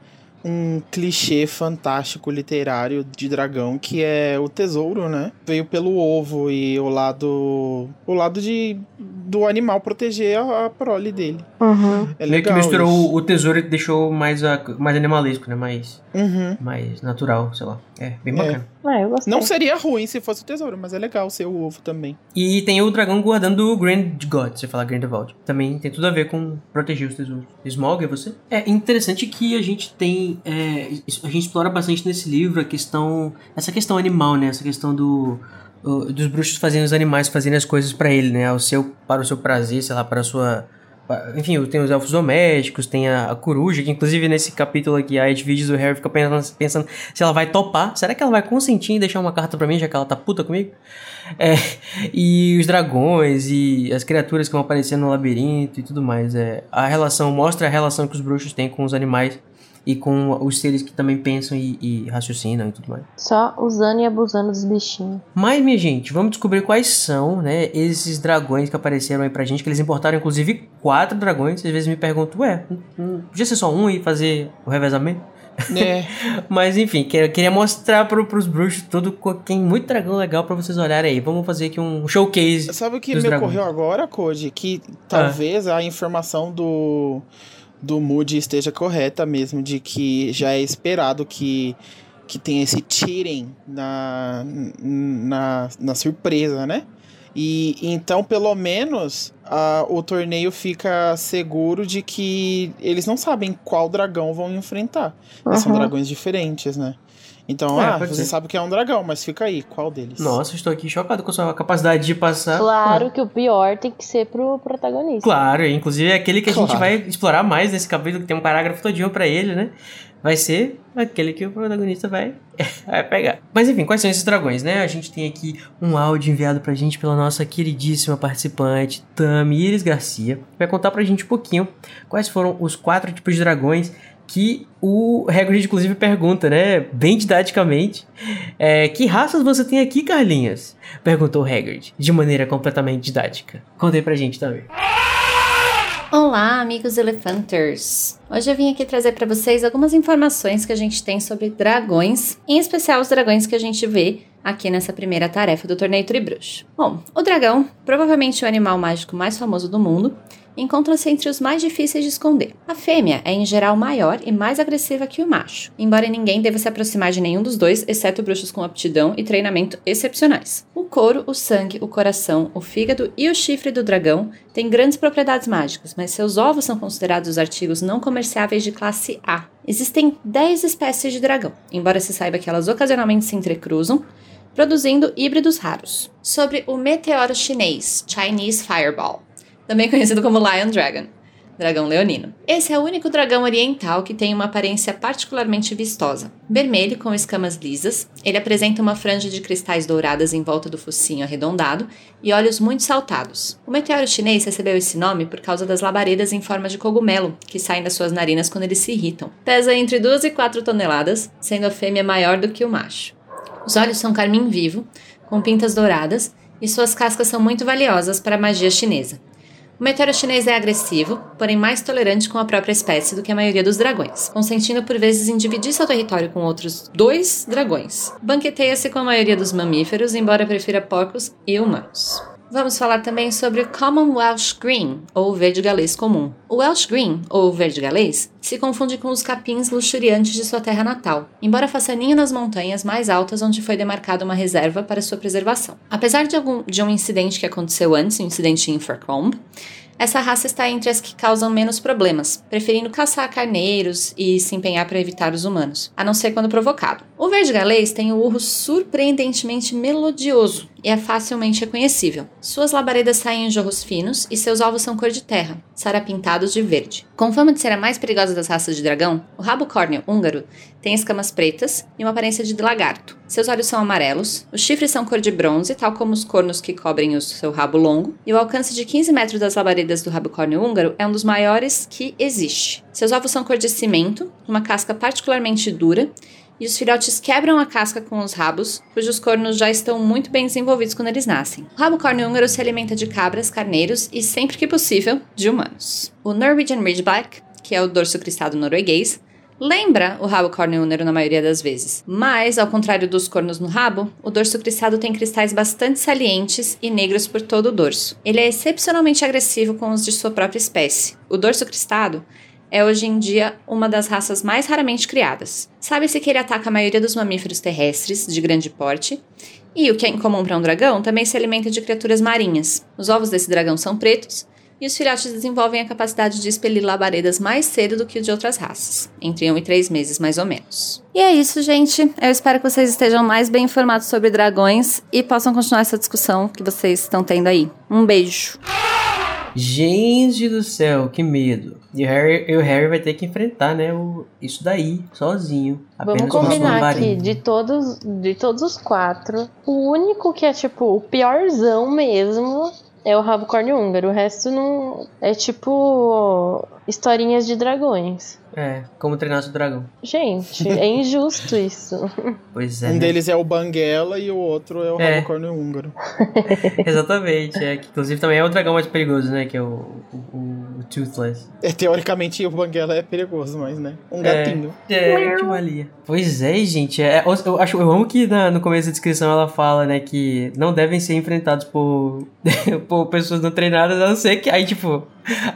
um clichê fantástico literário de dragão que é o tesouro, né? Veio pelo ovo e o lado o lado de do animal proteger a, a prole dele. Uhum. É Meio que legal misturou isso. o, o tesouro e deixou mais, a, mais animalesco, né? Mais, Uhum. mais natural, sei lá. É, bem É. Ah, eu gostei. Não seria ruim se fosse o tesouro, mas é legal ser o ovo também. E tem o dragão guardando o Grand God, você fala Grindelwald. Também tem tudo a ver com proteger os tesouros. Smog, é você? É interessante que a gente tem. é, a gente explora bastante nesse livro a questão. Essa questão animal, né? Essa questão do. o- dos bruxos fazendo os animais fazendo as coisas pra ele, né? Ao seu, para o seu prazer, sei lá, para a sua. Enfim, tem os elfos domésticos, tem a, a coruja, que inclusive nesse capítulo aqui, a Edwige do Harry fica pensando, pensando se ela vai topar. Será que ela vai consentir em deixar uma carta pra mim, já que ela tá puta comigo? É, [LAUGHS] e os dragões e as criaturas que vão aparecendo no labirinto e tudo mais. É, a relação mostra a relação que os bruxos têm com os animais e com os seres que também pensam e, e raciocinam e tudo mais. Só usando e abusando dos bichinhos. Mas, minha gente, vamos descobrir quais são, né, esses dragões que apareceram aí pra gente, que eles importaram, inclusive, quatro dragões. Às vezes me pergunto, ué, podia ser só um e fazer o revezamento? É, [LAUGHS] Mas enfim, que- queria mostrar pro, pros bruxos tudo, tem muito dragão legal pra vocês olharem aí. Vamos fazer aqui um showcase. sabe o que me dragões. ocorreu agora, Code? Que Ah. talvez a informação do, do Moody esteja correta mesmo, de que já é esperado que, que tenha esse cheating na, na, na surpresa, né? E então, pelo menos, a- o torneio fica seguro de que eles não sabem qual dragão vão enfrentar. Mas São Uhum. dragões diferentes, né? Então, É, ah, você ser. sabe que é um dragão, mas fica aí, qual deles? Nossa, estou aqui chocado com a sua capacidade de passar. Claro que o pior tem que ser pro protagonista. Claro, inclusive é aquele que a gente Claro. vai explorar mais nesse capítulo, que tem um parágrafo todinho pra ele, né? Vai ser aquele que o protagonista vai, [LAUGHS] vai pegar. Mas enfim, quais são esses dragões, né? A gente tem aqui um áudio enviado pra gente pela nossa queridíssima participante, Tamires Garcia. Vai contar pra gente um pouquinho quais foram os quatro tipos de dragões que o Hagrid, inclusive, pergunta, né? Bem didaticamente. É, que raças você tem aqui, Carlinhos? Perguntou o Hagrid, de maneira completamente didática. Conta aí pra gente também. Olá, amigos Elefanters! Hoje eu vim aqui trazer para vocês algumas informações que a gente tem sobre dragões, em especial os dragões que a gente vê aqui nessa primeira tarefa do torneio Tribruxo. Bom, o dragão, provavelmente o animal mágico mais famoso do mundo, encontra-se entre os mais difíceis de esconder. A fêmea é em geral maior e mais agressiva que o macho, embora ninguém deva se aproximar de nenhum dos dois, exceto bruxos com aptidão e treinamento excepcionais. O couro, o sangue, o coração, o fígado e o chifre do dragão têm grandes propriedades mágicas, mas seus ovos são considerados os artigos não comerciáveis de classe A. Existem 10 espécies de dragão, embora se saiba que elas ocasionalmente se entrecruzam, produzindo híbridos raros. Sobre o meteoro chinês, Chinese Fireball, também conhecido como Lion Dragon. dragão leonino. Esse é o único dragão oriental que tem uma aparência particularmente vistosa. Vermelho com escamas lisas, ele apresenta uma franja de cristais douradas em volta do focinho arredondado e olhos muito saltados. O meteoro chinês recebeu esse nome por causa das labaredas em forma de cogumelo que saem das suas narinas quando eles se irritam. Pesa entre 2 e 4 toneladas, sendo a fêmea maior do que o macho. Os olhos são carmim vivo, com pintas douradas, e suas cascas são muito valiosas para a magia chinesa. O meteoro chinês é agressivo, porém mais tolerante com a própria espécie do que a maioria dos dragões, consentindo por vezes em dividir seu território com outros dois dragões. Banqueteia-se com a maioria dos mamíferos, embora prefira porcos e humanos. Vamos falar também sobre o Common Welsh Green, ou verde galês comum. O Welsh Green, ou verde galês, se confunde com os capins luxuriantes de sua terra natal, embora faça ninho nas montanhas mais altas onde foi demarcada uma reserva para sua preservação. Apesar de, algum, de um incidente que aconteceu antes, um incidente em Invercombe, essa raça está entre as que causam menos problemas, preferindo caçar carneiros e se empenhar para evitar os humanos, a não ser quando provocado. O verde galês tem o urro surpreendentemente melodioso e é facilmente reconhecível. Suas labaredas saem em jorros finos e seus alvos são cor de terra, sarapintados de verde. Com fama de ser a mais perigosa das raças de dragão, o rabo córneo húngaro tem escamas pretas e uma aparência de lagarto. Seus olhos são amarelos, os chifres são cor de bronze, tal como os cornos que cobrem o seu rabo longo, e o alcance de 15 metros das labaredas do rabo córneo húngaro é um dos maiores que existe. Seus ovos são cor de cimento, uma casca particularmente dura, e os filhotes quebram a casca com os rabos, cujos cornos já estão muito bem desenvolvidos quando eles nascem. O rabo córneo húngaro se alimenta de cabras, carneiros e, sempre que possível, de humanos. O Norwegian Ridgeback, que é o dorso cristado norueguês, lembra o rabo córneo húngaro na maioria das vezes. Mas, ao contrário dos cornos no rabo, o dorso cristado tem cristais bastante salientes e negros por todo o dorso. Ele é excepcionalmente agressivo com os de sua própria espécie. O dorso cristado é hoje em dia uma das raças mais raramente criadas. Sabe-se que ele ataca a maioria dos mamíferos terrestres de grande porte, e o que é incomum para um dragão também se alimenta de criaturas marinhas. Os ovos desse dragão são pretos, e os filhotes desenvolvem a capacidade de expelir labaredas mais cedo do que o de outras raças, entre 1 e 3 meses mais ou menos. E é isso, gente. Eu espero que vocês estejam mais bem informados sobre dragões e possam continuar essa discussão que vocês estão tendo aí. Um beijo! Gente do céu, que medo. E o Harry, e o Harry vai ter que enfrentar, né, o, isso daí, sozinho. Vamos combinar aqui, de todos, de todos os quatro, o único que é, tipo, o piorzão mesmo é o rabo córneo húngaro. O resto não. É tipo. historinhas de dragões. É, como treinar seu dragão. Gente, é injusto isso. [LAUGHS] Pois é. Um né? deles é o Banguela e o outro é o É. húngaro. [LAUGHS] Exatamente, é. Que, inclusive também é o dragão mais perigoso, né? Que é o, o, o Toothless. É, teoricamente o Banguela é perigoso, mas né? Um É. gatinho. É, que valia. Pois é, gente. É, eu, eu acho, eu amo que na- no começo da descrição ela fala, né, que não devem ser enfrentados por, [LAUGHS] por pessoas não treinadas, a não ser que. Aí, tipo,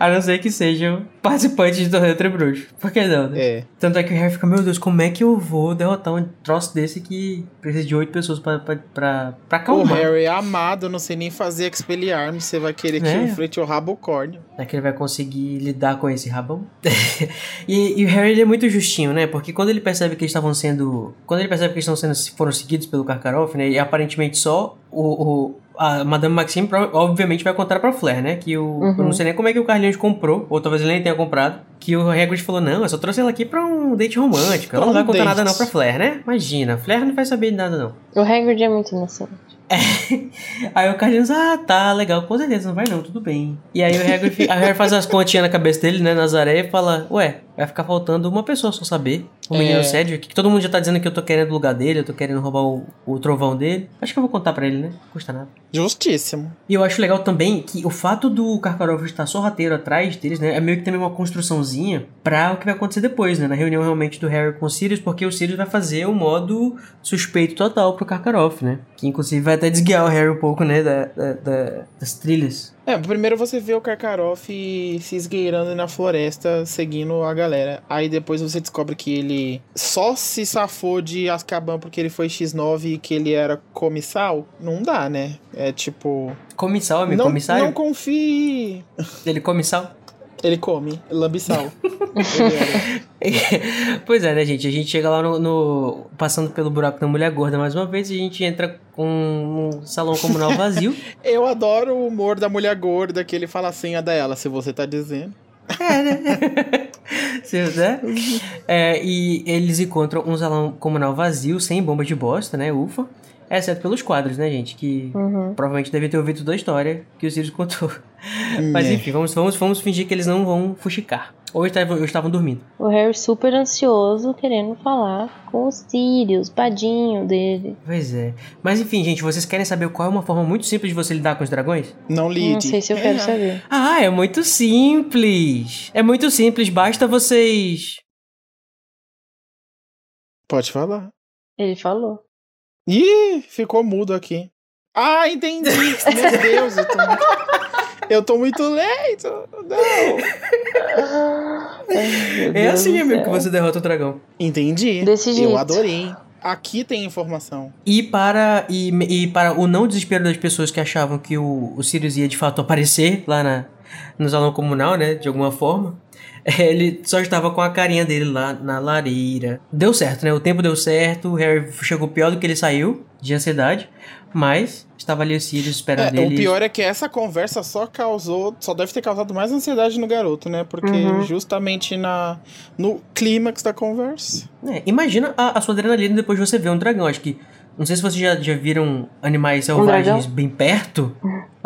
a não ser que sejam participantes de torneio entre bruxos. Por que não, né? É. Tanto é que o Harry fica, meu Deus, como é que eu vou derrotar um troço desse que precisa de oito pessoas pra, pra, pra, pra O acalmar? Harry é amado, não sei nem fazer Expelliarmus, você vai querer que É. enfrente o rabo córneo. Será que ele vai conseguir lidar com esse rabão? [LAUGHS] e, e o Harry é muito justinho, né? Porque quando ele percebe que eles estavam sendo. Quando ele percebe que eles estão sendo, foram seguidos pelo Karkaroff, né? E aparentemente só o. o- a Madame Maxime obviamente vai contar pra Flair, né? Que o. Eu não sei nem como é que o Carlinhos comprou, ou talvez ele nem tenha comprado. Que o Hagrid falou: Não, eu só trouxe ela aqui pra um date romântico. Ela não vai contar nada date. não pra Flair, né? Imagina, Flair não vai saber de nada não. O Hagrid é muito inocente. [LAUGHS] Aí o Carlinhos, ah, tá, legal, com certeza, não vai não, tudo bem. E aí o Harry, aí o Harry faz as continhas na cabeça dele, né, Nazaré, e fala, ué, vai ficar faltando uma pessoa só saber. O menino É. Cedric, que todo mundo já tá dizendo que eu tô querendo o lugar dele, eu tô querendo roubar o, o trovão dele. Acho que eu vou contar pra ele, né, não custa nada. Justíssimo. E eu acho legal também que o fato do Karkaroff estar sorrateiro atrás deles, né, é meio que também uma construçãozinha pra o que vai acontecer depois, né, na reunião realmente do Harry com o Sirius, porque o Sirius vai fazer o modo suspeito total pro Karkaroff, né, que inclusive vai até desguiar o Harry um pouco, né, da, da- da- das trilhas. É, primeiro você vê o Karkaroff se esgueirando na floresta, seguindo a galera. Aí depois você descobre que ele só se safou de Azkaban porque ele foi X9 e que ele era comissal. Não dá, né? É tipo... Comissal, amigo, não, comissário? não confie... Ele comissal? Ele come, lambissal. [LAUGHS] [LAUGHS] Pois é, né, gente? A gente chega lá no, no- Passando pelo buraco da mulher gorda mais uma vez e a gente entra com um salão comunal vazio. [LAUGHS] Eu adoro o humor da mulher gorda que ele fala a senha dela, se você tá dizendo. É, né? Sim, né? É, e eles encontram um salão comunal vazio, sem bomba de bosta, né? Ufa. Exceto pelos quadros, né, gente? Que Uhum. provavelmente devem ter ouvido toda a história que o Sirius contou. [LAUGHS] Mas É. enfim, vamos, vamos, vamos fingir que eles não vão fuxicar. Ou estavam, ou estavam dormindo. O Harry super ansioso, querendo falar com o Sirius, padinho dele. Pois é. Mas enfim, gente, vocês querem saber qual é uma forma muito simples de você lidar com os dragões? Não lide. Não sei se eu quero saber. Ah, é muito simples. É muito simples, basta vocês. Pode falar. Ele falou. Ih, ficou mudo aqui. Ah, entendi. [LAUGHS] Meu Deus, eu tô muito, eu tô muito lento. Não. Ai, meu É assim, amigo, que você derrota o dragão. Entendi. Desse jeito. Eu adorei. Aqui tem informação. E para, e, e para o não desespero das pessoas que achavam que o, o Sirius ia de fato aparecer lá na, no salão comunal, né? De alguma forma. [LAUGHS] Ele só estava com a carinha dele lá na lareira. Deu certo, né? O tempo deu certo. O Harry chegou pior do que ele saiu, de ansiedade. Mas estava ali o Sirius esperando É, ele. o pior é que essa conversa só causou, só deve ter causado mais ansiedade no garoto, né? Porque Uhum. justamente na no clímax da conversa. É, imagina a, a sua adrenalina depois de você ver um dragão. Acho que. Não sei se vocês já, já viram animais selvagens dragão? bem perto.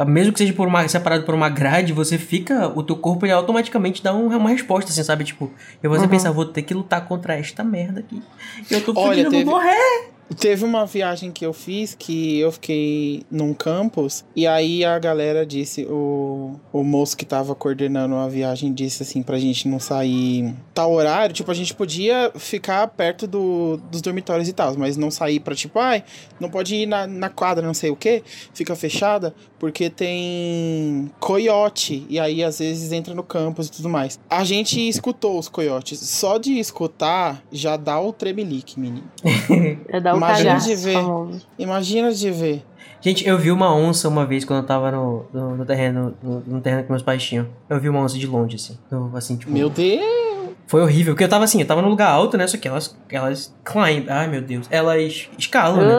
Mesmo que seja por uma, separado por uma grade, você fica. O teu corpo ele automaticamente dá um- uma resposta, assim, sabe? Tipo, eu vou Uhum. pensar, vou ter que lutar contra esta merda aqui. Eu tô Olha, fudido, eu teve- vou morrer. Teve uma viagem que eu fiz que eu fiquei num campus e aí a galera disse, o, o moço que tava coordenando a viagem disse assim pra gente não sair tal horário, tipo, a gente podia ficar perto do, dos dormitórios e tal, mas não sair pra tipo, ai, não pode ir na, na quadra, não sei o que, fica fechada, porque tem coiote e aí às vezes entra no campus e tudo mais. A gente escutou os coiotes, só de escutar já dá o tremelique, menino. [LAUGHS] É dar o Imagina de ver. famoso. Imagina de ver. Gente, eu vi uma onça uma vez quando eu tava no, no, no terreno, no, no terreno que meus pais tinham. Eu vi uma onça de longe, assim. Eu, assim, tipo. Meu Deus. Foi horrível, porque eu tava assim, eu tava num lugar alto, né? Só que elas, elas climb, ai meu Deus, elas escalam, né?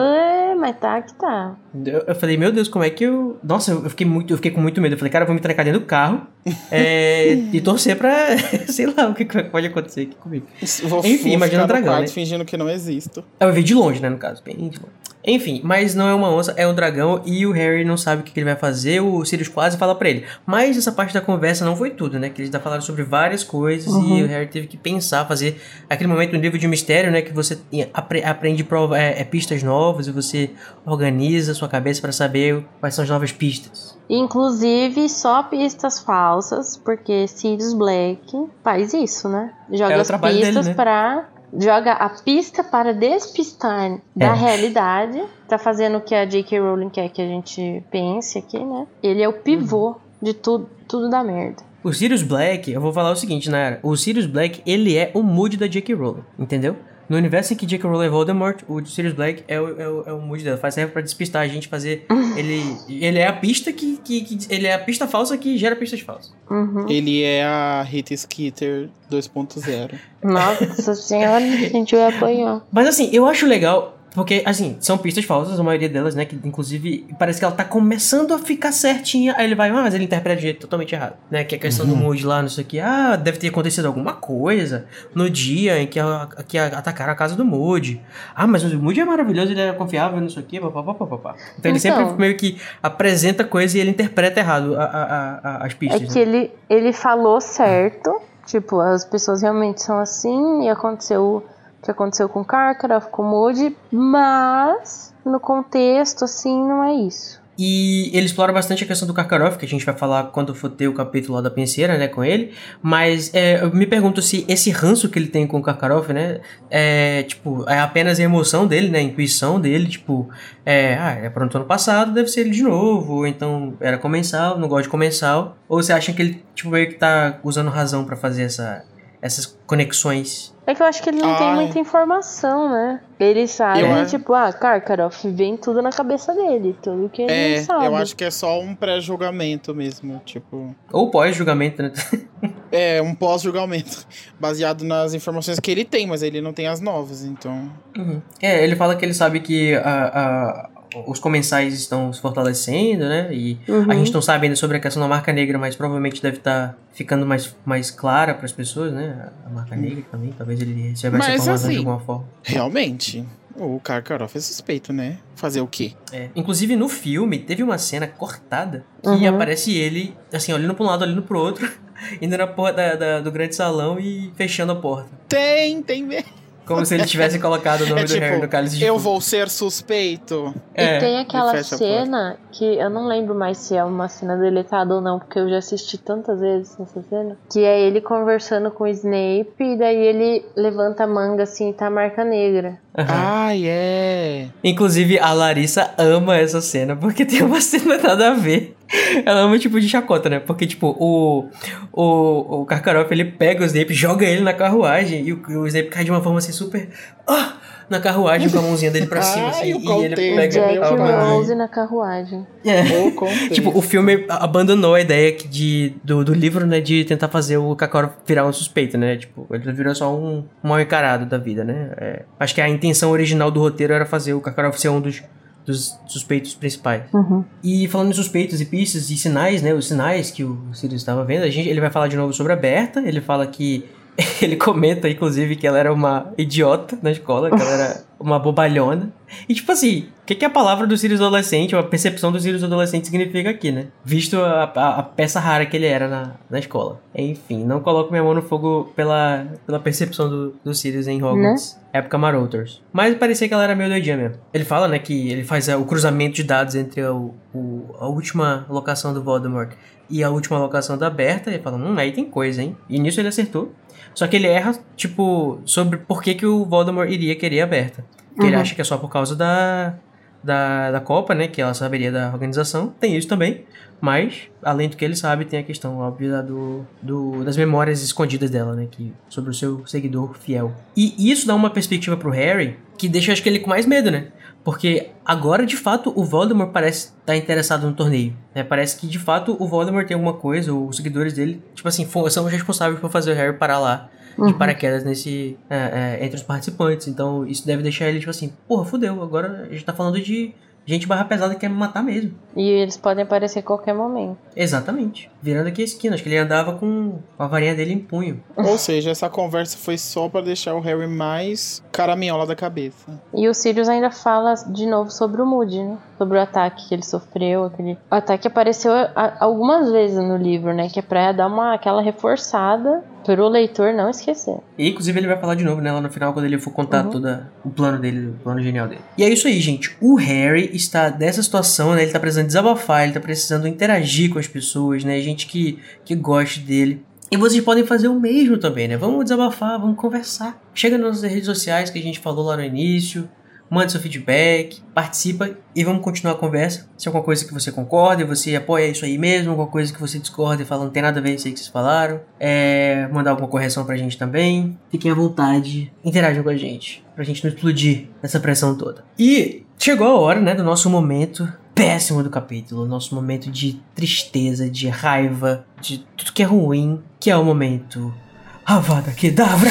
Mas tá que tá. Eu, eu falei, meu Deus, como é que eu. Nossa, eu fiquei muito, eu fiquei com muito medo. Eu falei, cara, eu vou me trancar dentro do carro [LAUGHS] é, e torcer pra. [LAUGHS] sei lá o que pode acontecer aqui comigo. Vou, Enfim, vou imagina ficar no dragão, quarto né? fingindo que não existo. Eu vi de longe, né, no caso, bem de longe. Enfim, mas não é uma onça, é um dragão e o Harry não sabe o que ele vai fazer. O Sirius quase fala pra ele. Mas essa parte da conversa não foi tudo, né? Que eles já falaram sobre várias coisas Uhum. e o Harry teve que pensar, fazer aquele momento no livro de mistério, né? Que você apre- aprende prova, é, é, pistas novas e você organiza a sua cabeça pra saber quais são as novas pistas. Inclusive, só pistas falsas, porque Sirius Black faz isso, né? Joga É as trabalho dele, pistas né? pra. Joga a pista para despistar da É. realidade. Tá fazendo o que a J.K. Rowling quer que a gente pense aqui, né? Ele é o pivô de tudo, tudo da merda. O Sirius Black, eu vou falar o seguinte, Nayara. O Sirius Black, ele é o mood da J.K. Rowling, entendeu? No universo em que J.K. Rowling é Voldemort, o Sirius Black é o, é o, é o mood dela. Faz serve pra despistar a gente, fazer... [LAUGHS] ele, ele é a pista que, que, que- Ele é a pista falsa que gera pistas falsas. Uhum. Ele é a Rita Skeeter 2.0. Nossa senhora, a gente vai apanhar. Mas assim, eu acho legal... Porque, assim, são pistas falsas, a maioria delas, né? Que inclusive parece que ela tá começando a ficar certinha. Aí ele vai, ah, mas ele interpreta de jeito totalmente errado, né? Que é a questão do mood lá, não sei o que. Ah, deve ter acontecido alguma coisa no dia em que, a, que a- atacaram a casa do Moody. Ah, mas o Moody é maravilhoso, ele é confiável, não sei o que, papapá, papapá. Então ele Então. sempre meio que apresenta coisa e ele interpreta errado a- a- a- a- as É pistas. que né? ele, ele falou certo. Tipo, as pessoas realmente são assim e aconteceu que aconteceu com Karkaroff, com Moody, mas no contexto, assim, não é isso. E ele explora bastante a questão do Karkaroff, que a gente vai falar quando for ter o capítulo lá da penseira, né, com ele. Mas é, eu me pergunto se esse ranço que ele tem com o Karkaroff, né, é, tipo, é apenas a emoção dele, né, a intuição dele, tipo, é, ah, é pronto ano passado, deve ser ele de novo, ou então era comensal, não gosta de comensal. Ou você acha que ele, tipo, meio que tá usando razão pra fazer essa, essas conexões? É que eu acho que ele não tem Ai. muita informação, né? Ele sabe, Eu acho- tipo, ah, Karkaroff vem tudo na cabeça dele, tudo que ele É, sabe. eu acho que é só um pré-julgamento mesmo, tipo... Ou pós-julgamento, né? [LAUGHS] É, um pós-julgamento, [LAUGHS] baseado nas informações que ele tem, mas ele não tem as novas, então... Uhum. É, ele fala que ele sabe que a, a- os comensais estão se fortalecendo, né? E Uhum. a gente não sabe ainda sobre a questão da marca negra, mas provavelmente deve estar ficando mais, mais clara para as pessoas, né? A marca negra também, talvez ele receba essa Mas, informação de assim, alguma forma. Realmente, o Karkaroff é suspeito, né? Fazer o quê? É. Inclusive no filme teve uma cena cortada que Uhum. aparece ele, assim, olhando para um lado, olhando pro outro, [LAUGHS] indo na porta da- da- do grande salão e fechando a porta. Tem, tem mesmo. Como se ele tivesse colocado o nome É do Harry no tipo, cálice de eu vou ser suspeito. É, e tem aquela cena que eu não lembro mais se é uma cena deletada ou não, porque eu já assisti tantas vezes essa cena. Que é ele conversando com o Snape e daí ele levanta a manga assim e tá a marca negra. Aham. Ai, é. Inclusive, a Larissa ama essa cena, porque tem uma [LAUGHS] cena nada a ver. [LAUGHS] Ela ama tipo de chacota, né? Porque, tipo, o, o, o Karkaroff, ele pega o Snape, joga ele na carruagem, e o, o Snape cai de uma forma assim super... Ah! Na carruagem com a mãozinha dele pra cima, [LAUGHS] Ai, assim, o e ele contexto, pega Jack meu a. Rose na carruagem. É. O. Tipo, o filme abandonou a ideia de, do, do livro, né, de tentar fazer o Karkaroff virar um suspeito, né? Tipo, ele virou só um mal encarado da vida, né? É, acho que a intenção original do roteiro era fazer o Karkaroff ser um dos, dos suspeitos principais. Uhum. E falando em suspeitos e pistas e sinais, né? Os sinais que o Sirius estava vendo, a gente, ele vai falar de novo sobre a Berta. Ele fala que. [LAUGHS] Ele comenta, inclusive, que ela era uma idiota na escola, que ela era [LAUGHS] uma bobalhona. E, tipo assim, o que, que a palavra do Sirius adolescente, ou a percepção do Sirius adolescente significa aqui, né? Visto a, a- a peça rara que ele era na, na escola. Enfim, não coloco minha mão no fogo pela, pela percepção do, do Sirius em Hogwarts. Época Marauders. Mas parecia que ela era meio doidinha mesmo. Ele fala, né, que ele faz é, o cruzamento de dados entre o, o- a última locação do Voldemort e a última locação da Berta. E ele fala, hum, aí tem coisa, hein? E nisso ele acertou. Só que ele erra, tipo, sobre por que, que o Voldemort iria querer a Berta. Porque ele Uhum. acha que é só por causa da, da, da Copa, né? Que ela saberia da organização. Tem isso também. Mas, além do que ele sabe, tem a questão óbvia do, do, das memórias escondidas dela, né? Que, sobre o seu seguidor fiel. E isso dá uma perspectiva pro Harry que deixa, acho que ele com mais medo, né? Porque agora, de fato, o Voldemort parece estar interessado no torneio. Né? Parece que, de fato, o Voldemort tem alguma coisa, ou os seguidores dele, tipo assim, são os responsáveis por fazer o Harry parar lá de Uhum. paraquedas nesse, é, é, entre os participantes. Então, isso deve deixar ele, tipo assim, porra, fudeu, agora a gente tá falando de gente barra pesada que quer me matar mesmo. E eles podem aparecer a qualquer momento. Exatamente. Virando aqui a esquina. Acho que ele andava com a varinha dele em punho. Ou seja, essa conversa foi só pra deixar o Harry mais caraminhola da cabeça. E o Sirius ainda fala de novo sobre o Moody, né? Sobre o ataque que ele sofreu. Aquele... O ataque apareceu a- algumas vezes no livro, né? Que é pra dar uma, aquela reforçada pro leitor não esquecer. E inclusive ele vai falar de novo, né, lá no final, quando ele for contar Uhum. todo o plano dele, o plano genial dele. E é isso aí, gente. O Harry está dessa situação, né? Ele tá precisando desabafar, ele tá precisando interagir com as pessoas, né? Gente que, que goste dele. E vocês podem fazer o mesmo também, né? Vamos desabafar, vamos conversar. Chega nas nossas redes sociais que a gente falou lá no início. Mande seu feedback, participa e vamos continuar a conversa. Se é alguma coisa que você concorda e você apoia isso aí mesmo, alguma coisa que você discorda e fala não tem nada a ver com isso aí que vocês falaram, é, mandar alguma correção pra gente também. Fiquem à vontade, interajam com a gente, pra gente não explodir essa pressão toda. E chegou a hora, né, do nosso momento péssimo do capítulo, nosso momento de tristeza, de raiva, de tudo que é ruim, que é o momento Avada Kedavra!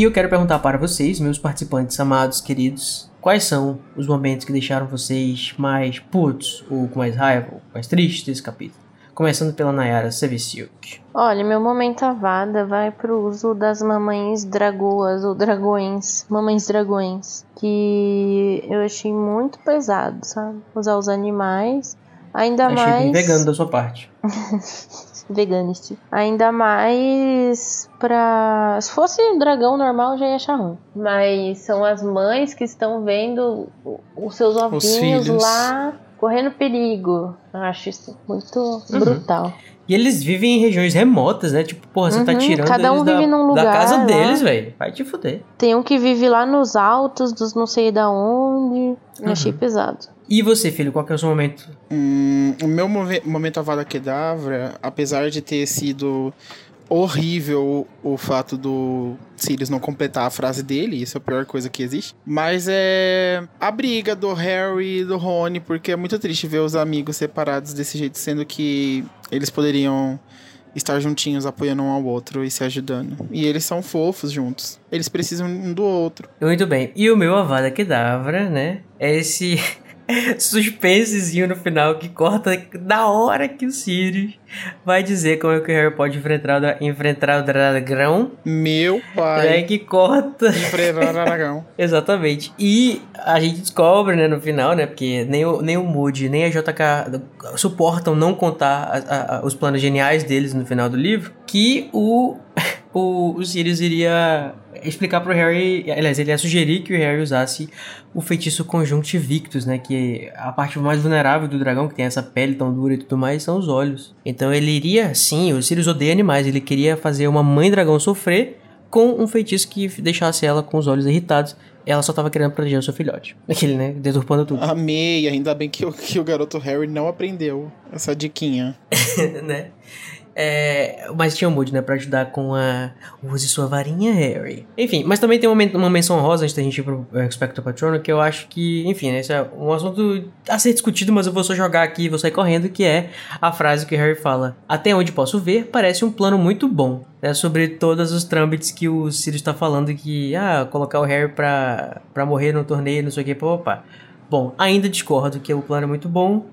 E eu quero perguntar para vocês, meus participantes amados, queridos, quais são os momentos que deixaram vocês mais putos, ou com mais raiva, ou mais tristes desse capítulo? Começando pela Nayara Sevisilk. Olha, meu momento avada vai pro uso das mamães dragoas ou dragões, mamães dragões, que eu achei muito pesado, sabe? Usar os animais, ainda Achei mais bem vegano da sua parte. [LAUGHS] veganist. Ainda mais pra. Se fosse um dragão normal, eu já ia achar ruim. Mas são as mães que estão vendo os seus ovinhos filhos. lá correndo perigo. Eu acho isso muito Uhum. brutal. E eles vivem em regiões remotas, né? Tipo, porra, você tá Uhum, tirando cada um eles da, vive num da lugar casa lá. deles, velho. Vai te fuder. Tem um que vive lá nos altos dos não sei da onde. Eu achei Uhum. pesado. E você, filho, qual que é o seu momento? Hum, o meu momento Avada Kedavra, apesar de ter sido horrível o fato do Sirius não completar a frase dele, isso é a pior coisa que existe. Mas é a briga do Harry e do Rony, porque é muito triste ver os amigos separados desse jeito, sendo que eles poderiam estar juntinhos, apoiando um ao outro e se ajudando. E eles são fofos juntos. Eles precisam um do outro. Muito bem. E o meu Avada Kedavra, né? É esse [LAUGHS] suspensezinho no final que corta na hora que o Sirius vai dizer como é que o Harry pode enfrentar, o- enfrentar o dragão. Meu É pai. que corta. Enfrentar o [LAUGHS] dragão. Exatamente. E a gente descobre, né, no final, né, porque nem o, nem o Moody, nem a JK suportam não contar a- a- a- os planos geniais deles no final do livro, que o, [LAUGHS] o, o Sirius iria explicar pro Harry, aliás, ele ia sugerir que o Harry usasse o feitiço Conjunctivictus, né, que a parte mais vulnerável do dragão, que tem essa pele tão dura e tudo mais, são os olhos. Então ele iria, sim, o Sirius odeia animais, ele queria fazer uma mãe dragão sofrer com um feitiço que deixasse ela com os olhos irritados. Ela só tava querendo proteger o seu filhote. [LAUGHS] Aquele, né? Deturpando tudo. Amei, ainda bem que, o- que o garoto Harry não aprendeu essa diquinha. [LAUGHS] né? É, mas tinha o Moody, né? Pra ajudar com a. Use sua varinha, Harry. Enfim, mas também tem uma, uma menção rosa antes da gente ir pro Expecto Patrono, que eu acho que, enfim, né? Isso é um assunto a ser discutido, mas eu vou só jogar aqui e vou sair correndo, que é a frase que Harry fala. Até onde posso ver, parece um plano muito bom. Né, sobre todos os trâmites que o Sirius tá falando que, ah, colocar o Harry pra, pra morrer no torneio, não sei o que, papapá. Bom, ainda discordo que o plano é muito bom.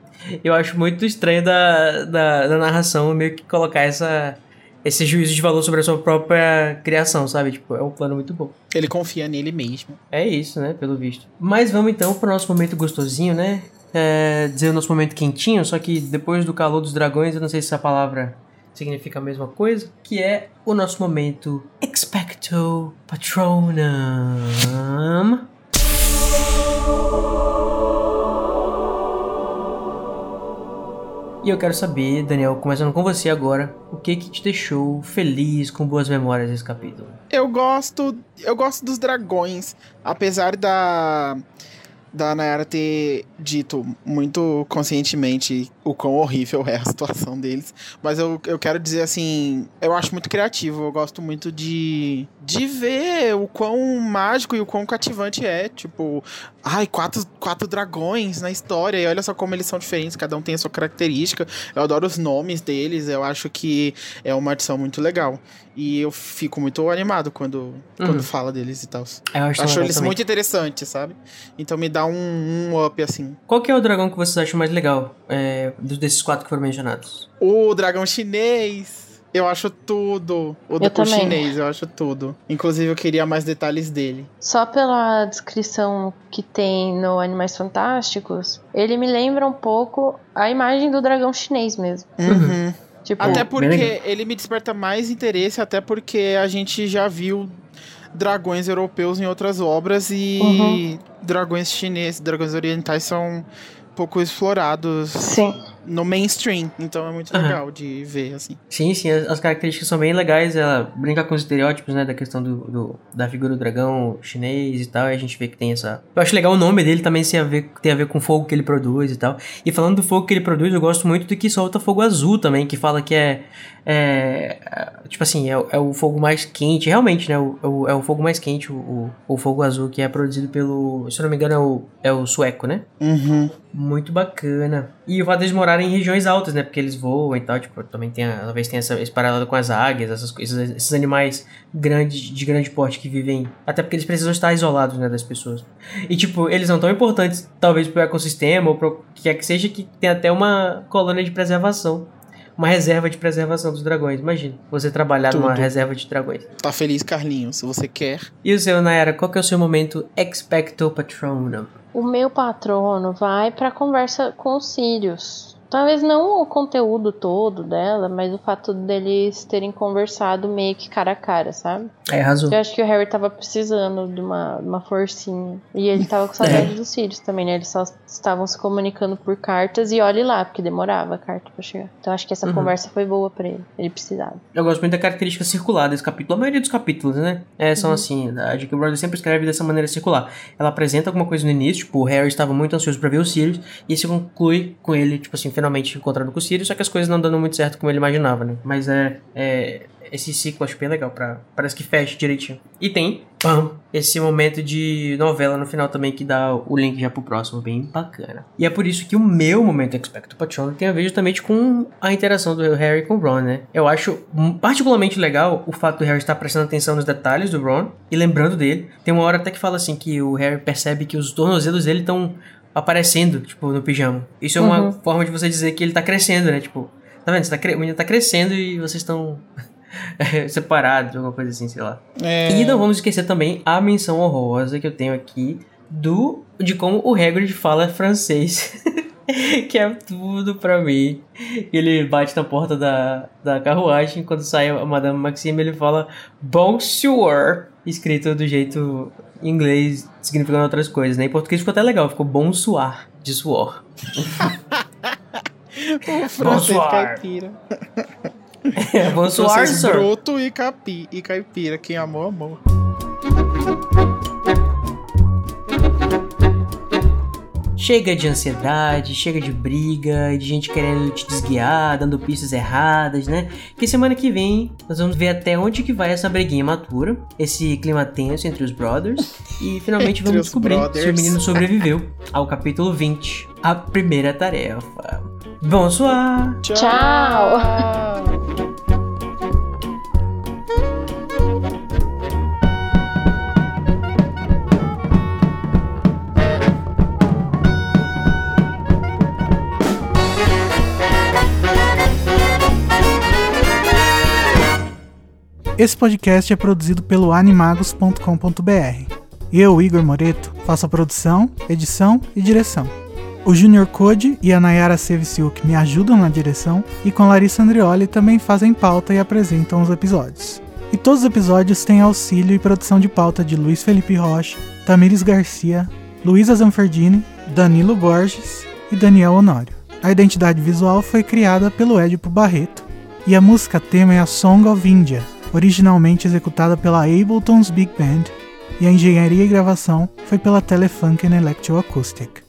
Eu acho muito estranho da, da, da narração meio que colocar essa, esse juízo de valor sobre a sua própria criação, sabe? Tipo, é um plano muito bom. Ele confia nele mesmo. É isso, né? Pelo visto. Mas vamos então pro nosso momento gostosinho, né? É, dizer o nosso momento quentinho, só que depois do calor dos dragões, eu não sei se essa palavra significa a mesma coisa, que é o nosso momento Expecto Patronum. E eu quero saber, Daniel, começando com você agora, o que que te deixou feliz, com boas memórias desse capítulo? Eu gosto. Eu gosto dos dragões. Apesar da. Da Nayara ter dito muito conscientemente o quão horrível é a situação deles. Mas eu, eu quero dizer assim, eu acho muito criativo. Eu gosto muito de, de ver o quão mágico e o quão cativante é. Tipo, ai, quatro, quatro dragões na história. E olha só como eles são diferentes, cada um tem a sua característica. Eu adoro os nomes deles. Eu acho que é uma adição muito legal. E eu fico muito animado quando, quando fala deles e tal. Eu acho, Acho eles também. muito interessantes, sabe? Então me dá um, um up, assim. Qual que é o dragão que vocês acham mais legal é, desses quatro que foram mencionados? O dragão chinês. Eu acho tudo. O, Eu o também. chinês, eu acho tudo. Inclusive, eu queria mais detalhes dele. Só pela descrição que tem no Animais Fantásticos, ele me lembra um pouco a imagem do dragão chinês mesmo. Uhum. [LAUGHS] Tipo, Até porque ele me desperta mais interesse, até porque a gente já viu dragões europeus em outras obras e Uhum. dragões chineses, dragões orientais são pouco explorados sim. no mainstream. Então é muito legal de ver, assim. Sim, sim, as, as características são bem legais. Ela brinca com os estereótipos, né? Da questão do, do- da figura do dragão chinês e tal. E a gente vê que tem essa. Eu acho legal o nome dele também tem a, ver, tem a ver com o fogo que ele produz e tal. E falando do fogo que ele produz, eu gosto muito do que solta fogo azul também, que fala que é. É, tipo assim, é, o- é o fogo mais quente, realmente, né? O, é o- é o fogo mais quente, o, o, fogo azul, que é produzido pelo. Se eu não me engano, é o, é o sueco, né? Uhum. Muito bacana. E o fato deles morarem em regiões altas, né? Porque eles voam e tal. Tipo, também tem, a- talvez tenha essa, esse paralelo com as águias, essas coisas, esses animais grandes, de grande porte que vivem. Até porque eles precisam estar isolados, né? Das pessoas. E, tipo, eles são tão importantes, talvez, pro ecossistema ou pro que quer que seja, que tem até uma colônia de preservação. Uma reserva de preservação dos dragões. Imagina, você trabalhar numa Tudo. reserva de dragões. Tá feliz, Carlinhos, se você quer. E o seu, Nayara, qual que é o seu momento Expecto Patronum? O meu patrono vai pra conversa com os Sirius. Talvez não o conteúdo todo dela, mas o fato deles terem conversado meio que cara a cara, sabe? É, arrasou. Eu acho que o Harry tava precisando de uma, uma forcinha. E ele tava com saudade dos Sirius também, né? Eles só estavam se comunicando por cartas e olhe lá, porque demorava a carta pra chegar. Então acho que essa Uhum. conversa foi boa pra ele. Ele precisava. Eu gosto muito da característica circular desse capítulo. A maioria dos capítulos, né? É, são assim. A J.K. Rowling sempre escreve dessa maneira circular. Ela apresenta alguma coisa no início, tipo, o Harry estava muito ansioso pra ver o Sirius, e isso conclui com ele, tipo assim, finalmente encontrando com o Sirius, só que as coisas não dando muito certo como ele imaginava, né? Mas é. é esse ciclo acho bem legal, pra, parece que fecha direitinho. E tem, pam, esse momento de novela no final também que dá o link já pro próximo, bem bacana. E é por isso que o meu momento Expecto Patronum tem a ver justamente com a interação do Harry com o Ron, né? Eu acho particularmente legal o fato do Harry estar prestando atenção nos detalhes do Ron e lembrando dele. Tem uma hora até que fala assim que o Harry percebe que os tornozelos dele estão aparecendo, tipo, no pijama. Isso é uma Uhum. forma de você dizer que ele tá crescendo, né? Tipo, tá vendo? Você tá cre... O menino tá crescendo e vocês estão [LAUGHS] separados, alguma coisa assim, sei lá. É, E não vamos esquecer também a menção honrosa que eu tenho aqui do de como o Hagrid fala francês. [LAUGHS] que é tudo pra mim. Ele bate na porta da, da carruagem, quando sai a Madame Maxime, ele fala Bonsoir, escrito do jeito em inglês, significando outras coisas, né? Em português ficou até legal, ficou bonsoir, de suor. [LAUGHS] o francês caipira. [LAUGHS] bonsoir, francês sir. broto e, capi, e caipira. Quem amou, amou. Chega de ansiedade, chega de briga, de gente querendo te desguiar, dando pistas erradas, né? Que semana que vem nós vamos ver até onde que vai essa briguinha matura, esse clima tenso entre os brothers, e finalmente [LAUGHS] vamos os descobrir se o brothers. menino sobreviveu ao capítulo 20, a primeira tarefa. Bonsoir! Tchau. [LAUGHS] Esse podcast é produzido pelo animagos.com.br. Eu, Igor Moreto, faço a produção, edição e direção. O Junior Code e a Nayara Sevciuk me ajudam na direção e com Larissa Andrioli também fazem pauta e apresentam os episódios. E todos os episódios têm auxílio e produção de pauta de Luiz Felipe Rocha, Tamires Garcia, Luísa Zanferdini, Danilo Borges e Daniel Honório. A identidade visual foi criada pelo Edipo Barreto e a música tema é a Song of India, originalmente executada pela Ableton's Big Band, e a engenharia e gravação foi pela Telefunken Electroacoustic.